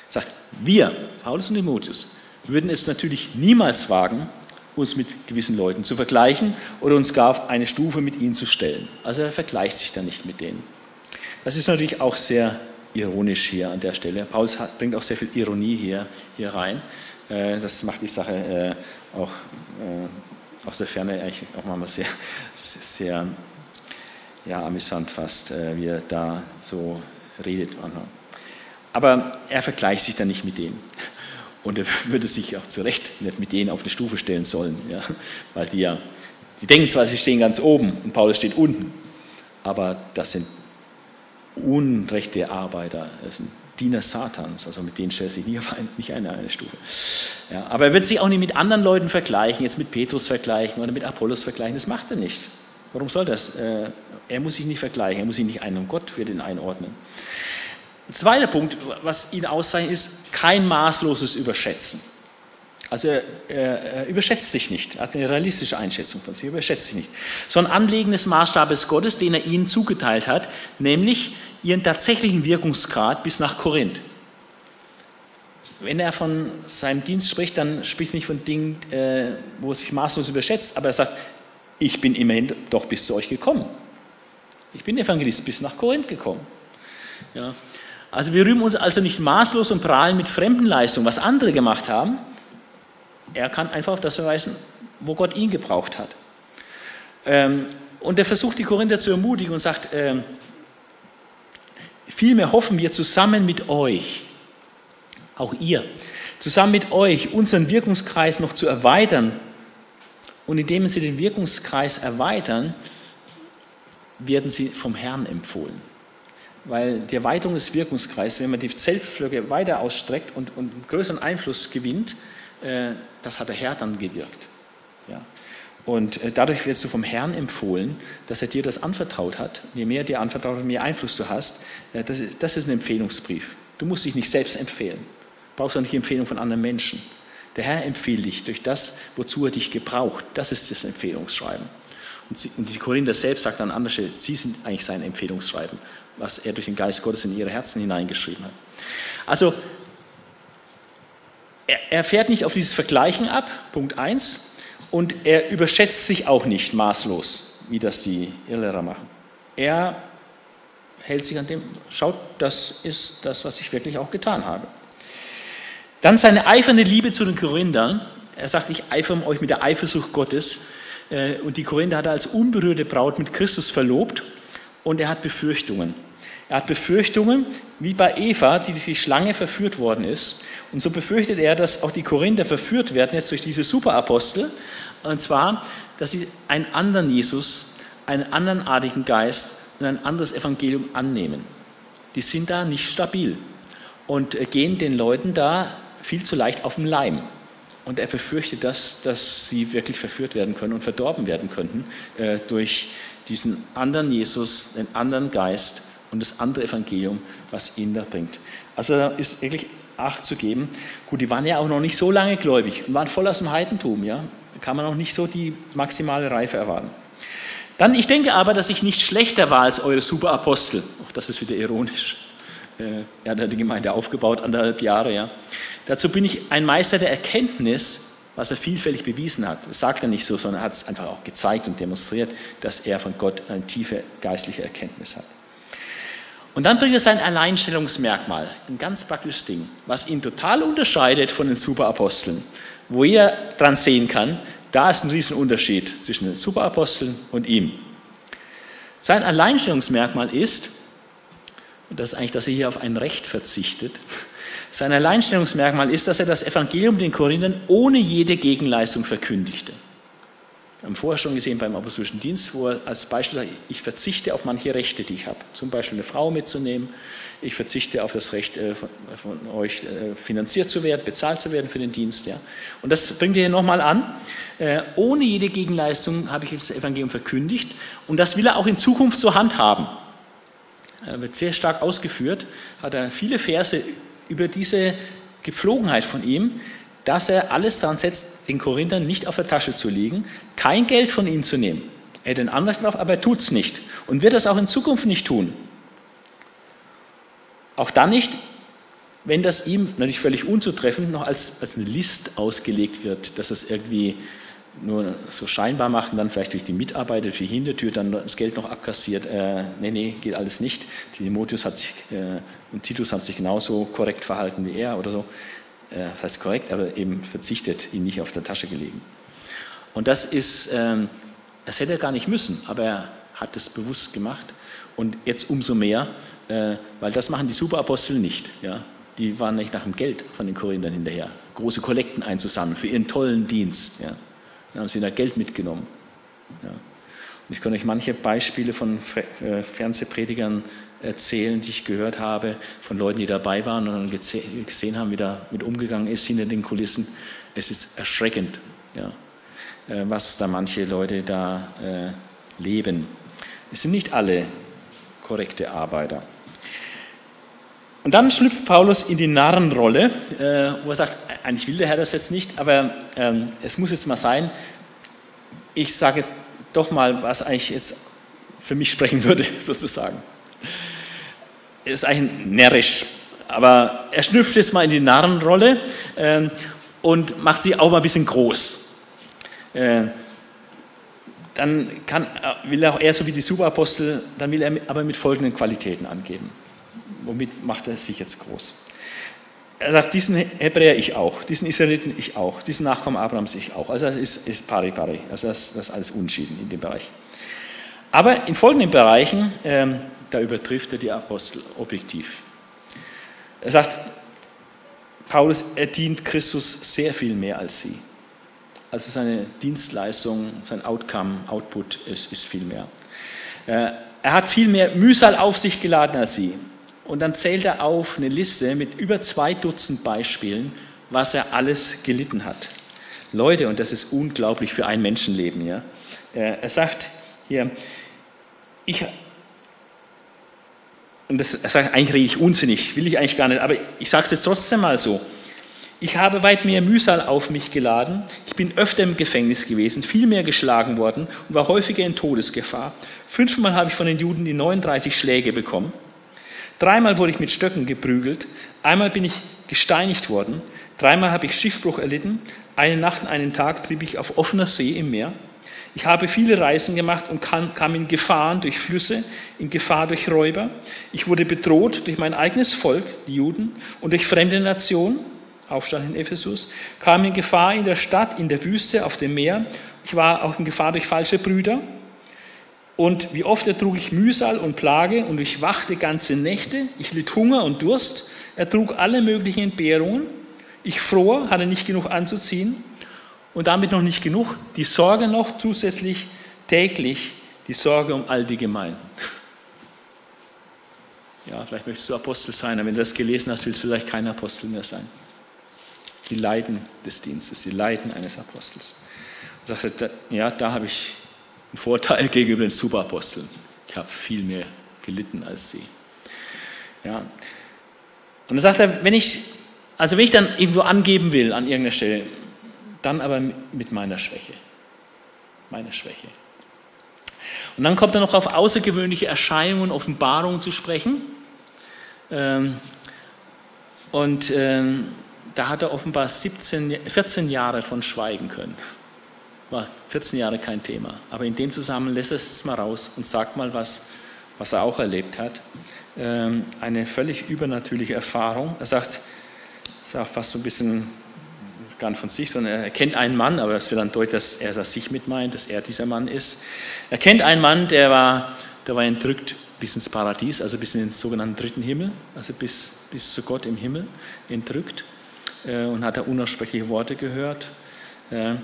Sagt, wir, Paulus und Timotheus, würden es natürlich niemals wagen, uns mit gewissen Leuten zu vergleichen oder uns gar auf eine Stufe mit ihnen zu stellen. Also er vergleicht sich dann nicht mit denen. Das ist natürlich auch sehr ironisch hier an der Stelle. Paulus bringt auch sehr viel Ironie hier, hier rein. Äh, das macht die Sache äh, auch äh, aus der Ferne eigentlich auch manchmal sehr, sehr ja, amüsant fast, äh, wie er da so redet. Aber er vergleicht sich dann nicht mit denen. Und er würde sich auch zu Recht nicht mit denen auf eine Stufe stellen sollen, ja, weil die ja, die denken zwar, sie stehen ganz oben und Paulus steht unten, aber das sind unrechte Arbeiter, das sind Diener Satans, also mit denen stellt sich nicht auf eine, nicht eine, eine Stufe. Ja, aber er wird sich auch nicht mit anderen Leuten vergleichen, jetzt mit Petrus vergleichen oder mit Apollos vergleichen, das macht er nicht. Warum soll das? Äh, er muss sich nicht vergleichen, er muss sich nicht einen Gott wird ihn einordnen. Ein zweiter Punkt, was ihn auszeichnet, ist kein maßloses Überschätzen. Also er, er, überschätzt sich nicht, er hat eine realistische Einschätzung von sich, er überschätzt sich nicht. Sondern Anlegen des Maßstabes Gottes, den er ihnen zugeteilt hat, nämlich ihren tatsächlichen Wirkungsgrad bis nach Korinth. Wenn er von seinem Dienst spricht, dann spricht er nicht von Dingen, äh, wo er sich maßlos überschätzt, aber er sagt, ich bin immerhin doch bis zu euch gekommen. Ich bin Evangelist bis nach Korinth gekommen. Ja. Also wir rühmen uns also nicht maßlos und prahlen mit fremden Leistungen, was andere gemacht haben. Er kann einfach auf das verweisen, wo Gott ihn gebraucht hat. Ähm, und er versucht die Korinther zu ermutigen und sagt, ähm, vielmehr hoffen wir zusammen mit euch, auch ihr, zusammen mit euch unseren Wirkungskreis noch zu erweitern. Und indem sie den Wirkungskreis erweitern, werden sie vom Herrn empfohlen. Weil die Erweiterung des Wirkungskreises, wenn man die Zeltflöcke weiter ausstreckt und, und größeren Einfluss gewinnt, das hat der Herr dann gewirkt. Ja. Und äh, dadurch wirst du vom Herrn empfohlen, dass er dir das anvertraut hat. Je mehr dir anvertraut, je mehr Einfluss du hast. Äh, das, ist, ein Empfehlungsbrief. Du musst dich nicht selbst empfehlen. Du brauchst auch nicht die Empfehlung von anderen Menschen. Der Herr empfiehlt dich durch das, wozu er dich gebraucht. Das ist das Empfehlungsschreiben. Und die Korinther selbst sagt an anderer Stelle, sie sind eigentlich sein Empfehlungsschreiben, was er durch den Geist Gottes in ihre Herzen hineingeschrieben hat. Also, er, er fährt nicht auf dieses Vergleichen ab, Punkt 1, und er überschätzt sich auch nicht maßlos, wie das die Irrlehrer machen. Er hält sich an dem, schaut, das ist das, was ich wirklich auch getan habe. Dann seine eifernde Liebe zu den Korinthern. Er sagt, ich eifere euch mit der Eifersucht Gottes. Äh, und die Korinther hat er als unberührte Braut mit Christus verlobt und er hat Befürchtungen. Er hat Befürchtungen, wie bei Eva, die durch die Schlange verführt worden ist. Und so befürchtet er, dass auch die Korinther verführt werden, jetzt durch diese Superapostel. Und zwar, dass sie einen anderen Jesus, einen anderen artigen Geist und ein anderes Evangelium annehmen. Die sind da nicht stabil und gehen den Leuten da viel zu leicht auf den Leim. Und er befürchtet, dass, dass sie wirklich verführt werden können und verdorben werden könnten äh, durch diesen anderen Jesus, den anderen Geist und das andere Evangelium, was ihn da bringt. Also da ist wirklich Acht zu geben. Gut, die waren ja auch noch nicht so lange gläubig und waren voll aus dem Heidentum, ja. Da kann man auch nicht so die maximale Reife erwarten. Dann, ich denke aber, dass ich nicht schlechter war als eure Superapostel. Auch das ist wieder ironisch. Äh, er hat die Gemeinde aufgebaut, anderthalb Jahre, ja. Dazu bin ich ein Meister der Erkenntnis, was er vielfältig bewiesen hat. Das sagt er nicht so, sondern er hat es einfach auch gezeigt und demonstriert, dass er von Gott eine tiefe geistliche Erkenntnis hat. Und dann bringt er sein Alleinstellungsmerkmal, ein ganz praktisches Ding, was ihn total unterscheidet von den Superaposteln, wo er dran sehen kann, da ist ein Riesenunterschied zwischen den Superaposteln und ihm. Sein Alleinstellungsmerkmal ist, und das ist eigentlich, dass er hier auf ein Recht verzichtet, *laughs* sein Alleinstellungsmerkmal ist, dass er das Evangelium den Korinthern ohne jede Gegenleistung verkündigte. Haben vorher schon gesehen beim apostolischen Dienst, wo er als Beispiel sagt, ich verzichte auf manche Rechte, die ich habe. Zum Beispiel eine Frau mitzunehmen. Ich verzichte auf das Recht, äh, von, euch äh, finanziert zu werden, bezahlt zu werden für den Dienst. Ja. Und das bringt er hier nochmal an. Äh, ohne jede Gegenleistung habe ich das Evangelium verkündigt. Und das will er auch in Zukunft zur Hand haben. Er wird sehr stark ausgeführt, hat er viele Verse über diese Gepflogenheit von ihm, dass er alles daran setzt, den Korinthern nicht auf der Tasche zu liegen, kein Geld von ihnen zu nehmen. Er hat ein Anrecht darauf, aber er tut es nicht und wird das auch in Zukunft nicht tun. Auch dann nicht, wenn das ihm natürlich völlig unzutreffend noch als, als eine List ausgelegt wird, dass es irgendwie nur so scheinbar macht und dann vielleicht durch die Mitarbeiter, durch die Hintertür dann das Geld noch abkassiert. Äh, nee, nee, geht alles nicht. Timotheus hat sich äh, und Titus hat sich genauso korrekt verhalten wie er oder so. Äh, das heißt korrekt, aber eben verzichtet, ihn nicht auf der Tasche gelegen. Und das ist, ähm, das hätte er gar nicht müssen, aber er hat es bewusst gemacht. Und jetzt umso mehr, äh, weil das machen die Superapostel nicht. Ja? Die waren nicht nach dem Geld von den Korinthern hinterher, große Kollekten einzusammeln für ihren tollen Dienst. Ja? Dann haben sie da Geld mitgenommen. Ja? Und ich kann euch manche Beispiele von äh, Fernsehpredigern erzählen, die ich gehört habe, von Leuten, die dabei waren und gesehen haben, wie da mit umgegangen ist hinter den Kulissen. Es ist erschreckend, ja, äh, was da manche Leute da äh, leben. Es sind nicht alle korrekte Arbeiter. Und dann schlüpft Paulus in die Narrenrolle, äh, wo er sagt, eigentlich will der Herr das jetzt nicht, aber ähm, es muss jetzt mal sein. Ich sage jetzt doch mal, was eigentlich jetzt für mich sprechen würde, *laughs* sozusagen. Ist eigentlich närrisch, aber er schlüpft jetzt mal in die Narrenrolle äh, und macht sie auch mal ein bisschen groß. Äh, dann kann, äh, will er auch eher so wie die Superapostel, dann will er aber mit folgenden Qualitäten angeben. Womit macht er sich jetzt groß? Er sagt, diesen Hebräer ich auch, diesen Israeliten ich auch, diesen Nachkommen Abrahams ich auch. Also das ist, ist pari pari, also das, das ist alles unschieden in dem Bereich. Aber in folgenden Bereichen, ähm, da übertrifft er die Apostel objektiv. Er sagt, Paulus, er dient Christus sehr viel mehr als sie. Also seine Dienstleistung, sein Outcome, Output ist, ist viel mehr. Äh, er hat viel mehr Mühsal auf sich geladen als sie. Und dann zählt er auf eine Liste mit über zwei Dutzend Beispielen, was er alles gelitten hat. Leute, und das ist unglaublich für ein Menschenleben. Ja? Äh, er sagt hier, ich, und das sagt, eigentlich rede ich unsinnig, will ich eigentlich gar nicht, aber ich sage es jetzt trotzdem mal so. Ich habe weit mehr Mühsal auf mich geladen. Ich bin öfter im Gefängnis gewesen, viel mehr geschlagen worden und war häufiger in Todesgefahr. Fünfmal habe ich von den Juden die 39 Schläge bekommen. Dreimal wurde ich mit Stöcken geprügelt. Einmal bin ich gesteinigt worden. Dreimal habe ich Schiffbruch erlitten. Eine Nacht und einen Tag trieb ich auf offener See im Meer. Ich habe viele Reisen gemacht und kam in Gefahren durch Flüsse, in Gefahr durch Räuber. Ich wurde bedroht durch mein eigenes Volk, die Juden, und durch fremde Nationen. Aufstand in Ephesus, kam in Gefahr in der Stadt, in der Wüste, auf dem Meer. Ich war auch in Gefahr durch falsche Brüder. Und wie oft ertrug ich Mühsal und Plage und durchwachte ganze Nächte. Ich litt Hunger und Durst, ertrug alle möglichen Entbehrungen. Ich fror, hatte nicht genug anzuziehen. Und damit noch nicht genug, die Sorge noch zusätzlich täglich, die Sorge um all die Gemeinden. Ja, vielleicht möchtest du Apostel sein, aber wenn du das gelesen hast, willst du vielleicht kein Apostel mehr sein die Leiden des Dienstes, die Leiden eines Apostels. Und sagte, ja, da habe ich einen Vorteil *laughs* gegenüber den Superaposteln. Ich habe viel mehr gelitten als sie. Ja. Und dann sagt er, wenn ich, also wenn ich dann irgendwo angeben will an irgendeiner Stelle, dann aber mit meiner Schwäche. Meine Schwäche. Und dann kommt er noch auf außergewöhnliche Erscheinungen, Offenbarungen zu sprechen. Ähm, und ähm, da hat er offenbar 17, 14 Jahre von schweigen können. War 14 Jahre kein Thema. Aber in dem Zusammenhang lässt er es jetzt mal raus und sagt mal was, was er auch erlebt hat. Ähm, eine völlig übernatürliche Erfahrung. Er sagt, sagt fast so ein bisschen, gar nicht von sich, sondern er kennt einen Mann, aber es wird dann deutlich, dass er das sich mit meint, dass er dieser Mann ist. Er kennt einen Mann, der war, der war entrückt bis ins Paradies, also bis in den sogenannten dritten Himmel, also bis, bis zu Gott im Himmel, entrückt. Äh, und hat er unaussprechliche Worte gehört. Äh,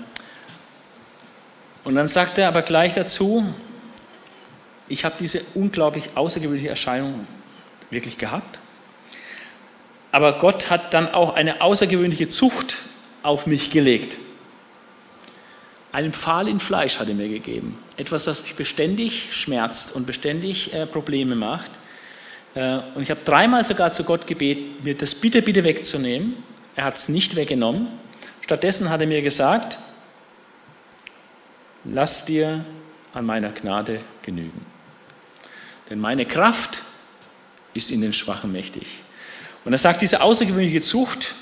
und dann sagt er aber gleich dazu, ich habe diese unglaublich außergewöhnliche Erscheinung wirklich gehabt. Aber Gott hat dann auch eine außergewöhnliche Zucht auf mich gelegt. Einen Pfahl in Fleisch hat er mir gegeben. Etwas, das mich beständig schmerzt und beständig äh, Probleme macht. und ich habe dreimal sogar zu Gott gebeten, mir das bitte, bitte wegzunehmen. Er hat es nicht weggenommen. Stattdessen hat er mir gesagt, lass dir an meiner Gnade genügen. Denn meine Kraft ist in den Schwachen mächtig. Und er sagt, diese außergewöhnliche Zucht,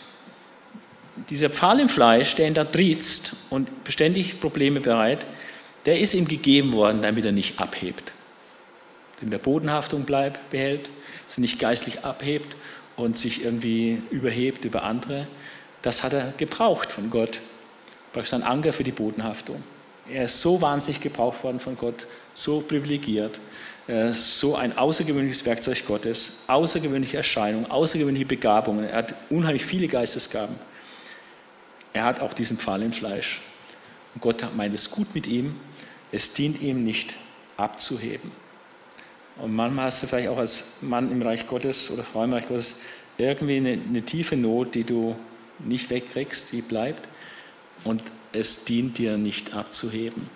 dieser Pfahl im Fleisch, der ihn da triezt und beständig Probleme bereit, der ist ihm gegeben worden, damit er nicht abhebt. Damit er Bodenhaftung bleibt, behält, er nicht geistlich abhebt und sich irgendwie überhebt über andere. Das hat er gebraucht von Gott. Praktisch ein Anker für die Bodenhaftung. Er ist so wahnsinnig gebraucht worden von Gott, so privilegiert, äh, so ein außergewöhnliches Werkzeug Gottes, außergewöhnliche Erscheinungen, außergewöhnliche Begabungen. Er hat unheimlich viele Geistesgaben. Er hat auch diesen Pfahl im Fleisch. Und Gott meint es gut mit ihm. Es dient ihm nicht abzuheben. Und manchmal hast du vielleicht auch als Mann im Reich Gottes oder Frau im Reich Gottes irgendwie eine, eine tiefe Not, die du nicht wegkriegst, die bleibt. Und es dient dir nicht abzuheben.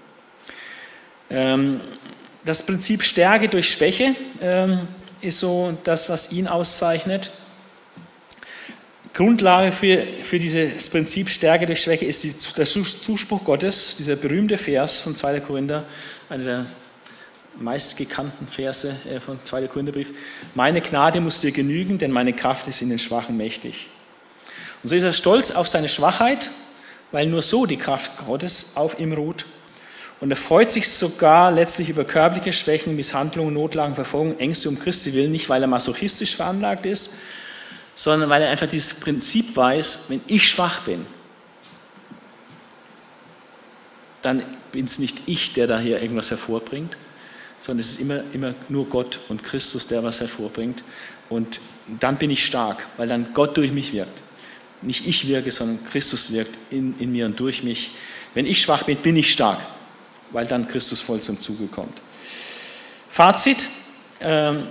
Ähm, das Prinzip Stärke durch Schwäche ähm, ist so das, was ihn auszeichnet. Grundlage für, für dieses Prinzip Stärke durch Schwäche ist die, der Zuspruch Gottes, dieser berühmte Vers von 2. Korinther, einer der meistgekannten Verse äh, von 2. Korintherbrief. Meine Gnade muss dir genügen, denn meine Kraft ist in den Schwachen mächtig. Und so ist er stolz auf seine Schwachheit, weil nur so die Kraft Gottes auf ihm ruht. Und er freut sich sogar letztlich über körperliche Schwächen, Misshandlungen, Notlagen, Verfolgung, Ängste um Christi willen, nicht weil er masochistisch veranlagt ist, sondern weil er einfach dieses Prinzip weiß, wenn ich schwach bin, dann bin es nicht ich, der da hier irgendwas hervorbringt, sondern es ist immer, immer nur Gott und Christus, der was hervorbringt. Und dann bin ich stark, weil dann Gott durch mich wirkt. Nicht ich wirke, sondern Christus wirkt in, in mir und durch mich. Wenn ich schwach bin, bin ich stark, weil dann Christus voll zum Zuge kommt. Fazit, ähm,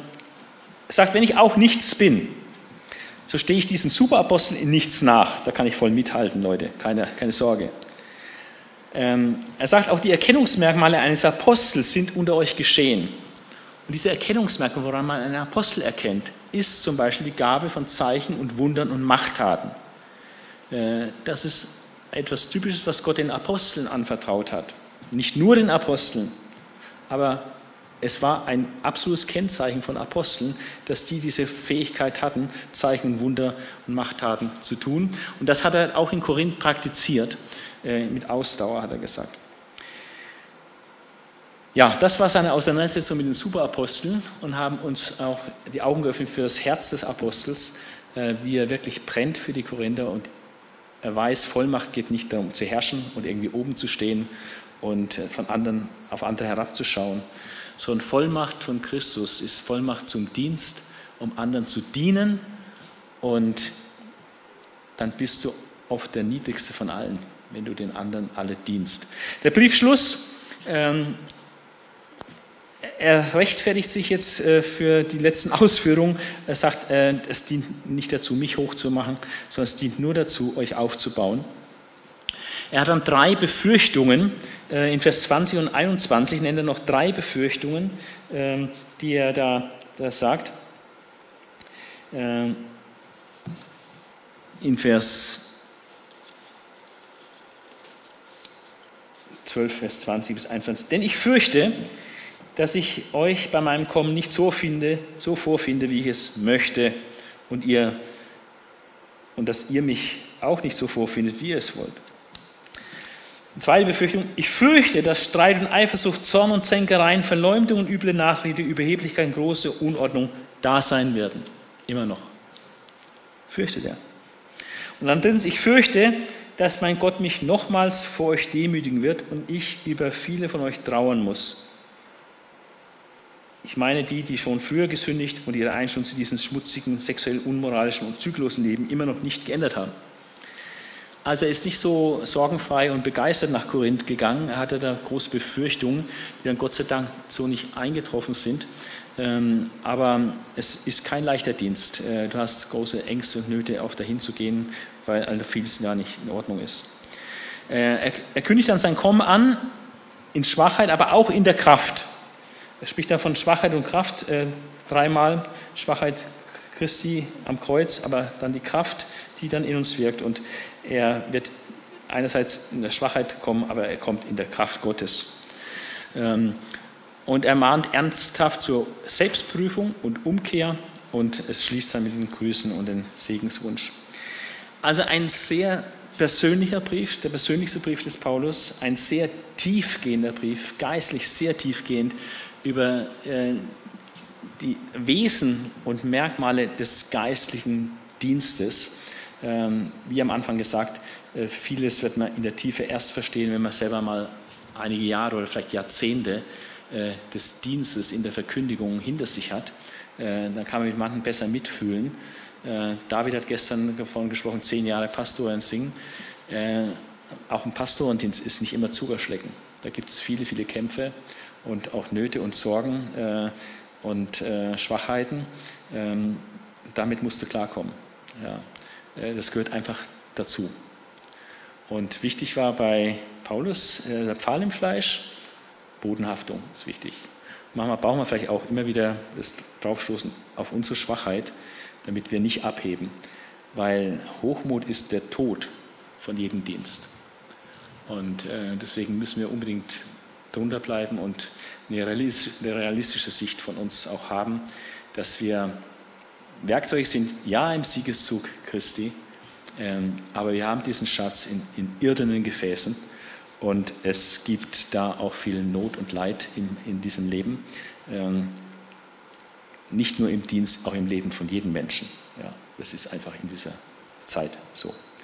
sagt, wenn ich auch nichts bin, so stehe ich diesen Superapostel in nichts nach. Da kann ich voll mithalten, Leute, keine, keine Sorge. Ähm, er sagt auch, die Erkennungsmerkmale eines Apostels sind unter euch geschehen. Und diese Erkennungsmerkmale, woran man einen Apostel erkennt, ist zum Beispiel die Gabe von Zeichen und Wundern und Machttaten. Äh, das ist etwas Typisches, was Gott den Aposteln anvertraut hat. Nicht nur den Aposteln, aber es war ein absolutes Kennzeichen von Aposteln, dass die diese Fähigkeit hatten, Zeichen, Wunder und Machttaten zu tun. Und das hat er auch in Korinth praktiziert. Äh, mit Ausdauer, hat er gesagt. Ja, das war seine Auseinandersetzung mit den Superaposteln und haben uns auch die Augen geöffnet für das Herz des Apostels, äh, wie er wirklich brennt für die Korinther und er weiß, Vollmacht geht nicht darum zu herrschen und irgendwie oben zu stehen und äh, von anderen auf andere herabzuschauen, sondern Vollmacht von Christus ist Vollmacht zum Dienst, um anderen zu dienen und dann bist du oft der niedrigste von allen wenn du den anderen alle dienst. Der Briefschluss, ähm, er rechtfertigt sich jetzt äh, für die letzten *laughs* Ausführungen. Er sagt, äh, es dient nicht dazu, mich hochzumachen, sondern es dient nur dazu, euch aufzubauen. Er hat dann drei Befürchtungen, äh, in Vers 20 und 21 nennt er noch drei Befürchtungen, ähm, die er da, da sagt. Ähm, in Vers 12, Vers 20 bis 21. Denn ich fürchte, dass ich euch bei meinem Kommen nicht so finde, so vorfinde, wie ich es möchte, und ihr und dass ihr mich auch nicht so vorfindet, wie ihr es wollt. Zweite Befürchtung, ich fürchte, dass Streit und Eifersucht, Zorn und Zänkereien, Verleumdung und üble Nachrede, Überheblichkeit und große Unordnung da sein werden. Immer noch. Fürchtet er. Und dann drittens, ich fürchte, dass mein Gott mich nochmals vor euch demütigen wird und ich über viele von euch trauern muss. Ich meine die, die schon früher gesündigt und ihre Einstellung zu diesem schmutzigen, sexuell unmoralischen und zyklosen Leben immer noch nicht geändert haben. Also er ist nicht so sorgenfrei und begeistert nach Korinth gegangen. Er hatte da große Befürchtungen, die dann Gott sei Dank so nicht eingetroffen sind. Ähm, aber es ist kein leichter Dienst. Äh, du hast große Ängste und Nöte, auch dahin zu gehen, weil vieles ja nicht in Ordnung ist. Äh, er kündigt dann sein Kommen an in Schwachheit, aber auch in der Kraft. Er spricht dann von Schwachheit und Kraft äh, dreimal. Schwachheit Christi am Kreuz, aber dann die Kraft, die dann in uns wirkt. Und er wird einerseits in der Schwachheit kommen, aber er kommt in der Kraft Gottes. Ähm, und er mahnt ernsthaft zur Selbstprüfung und Umkehr und es schließt dann mit den Grüßen und den Segenswunsch. Also ein sehr persönlicher Brief, der persönlichste Brief des Paulus, ein sehr tiefgehender Brief, geistlich sehr tiefgehend über äh, die Wesen und Merkmale des geistlichen Dienstes. Ähm, wie am Anfang gesagt, äh, vieles wird man in der Tiefe erst verstehen, wenn man selber mal einige Jahre oder vielleicht Jahrzehnte äh, des Dienstes in der Verkündigung hinter sich hat, äh, dann kann man mit manchen besser mitfühlen. David hat gestern davon gesprochen, zehn Jahre Pastor in Singen. Auch ein Pastorendienst ist nicht immer Zuckerschlecken. Da gibt es viele, viele Kämpfe und auch Nöte und Sorgen und äh, Schwachheiten. Ähm, damit musst du klarkommen. Ja. Äh, das gehört einfach dazu. Und wichtig war bei Paulus äh, der Pfahl im Fleisch, Bodenhaftung ist wichtig. Manchmal brauchen wir vielleicht auch immer wieder das Draufstoßen auf unsere Schwachheit, damit wir nicht abheben. Weil Hochmut ist der Tod von jedem Dienst. Und äh, deswegen müssen wir unbedingt drunter bleiben und eine realistische Sicht von uns auch haben, dass wir Werkzeuge sind, ja im Siegeszug Christi, ähm, aber wir haben diesen Schatz in, in irdenen Gefäßen und es gibt da auch viel Not und Leid in, in diesem Leben. Ähm, nicht nur im Dienst, auch im Leben von jedem Menschen. Ja, das ist einfach in dieser Zeit so.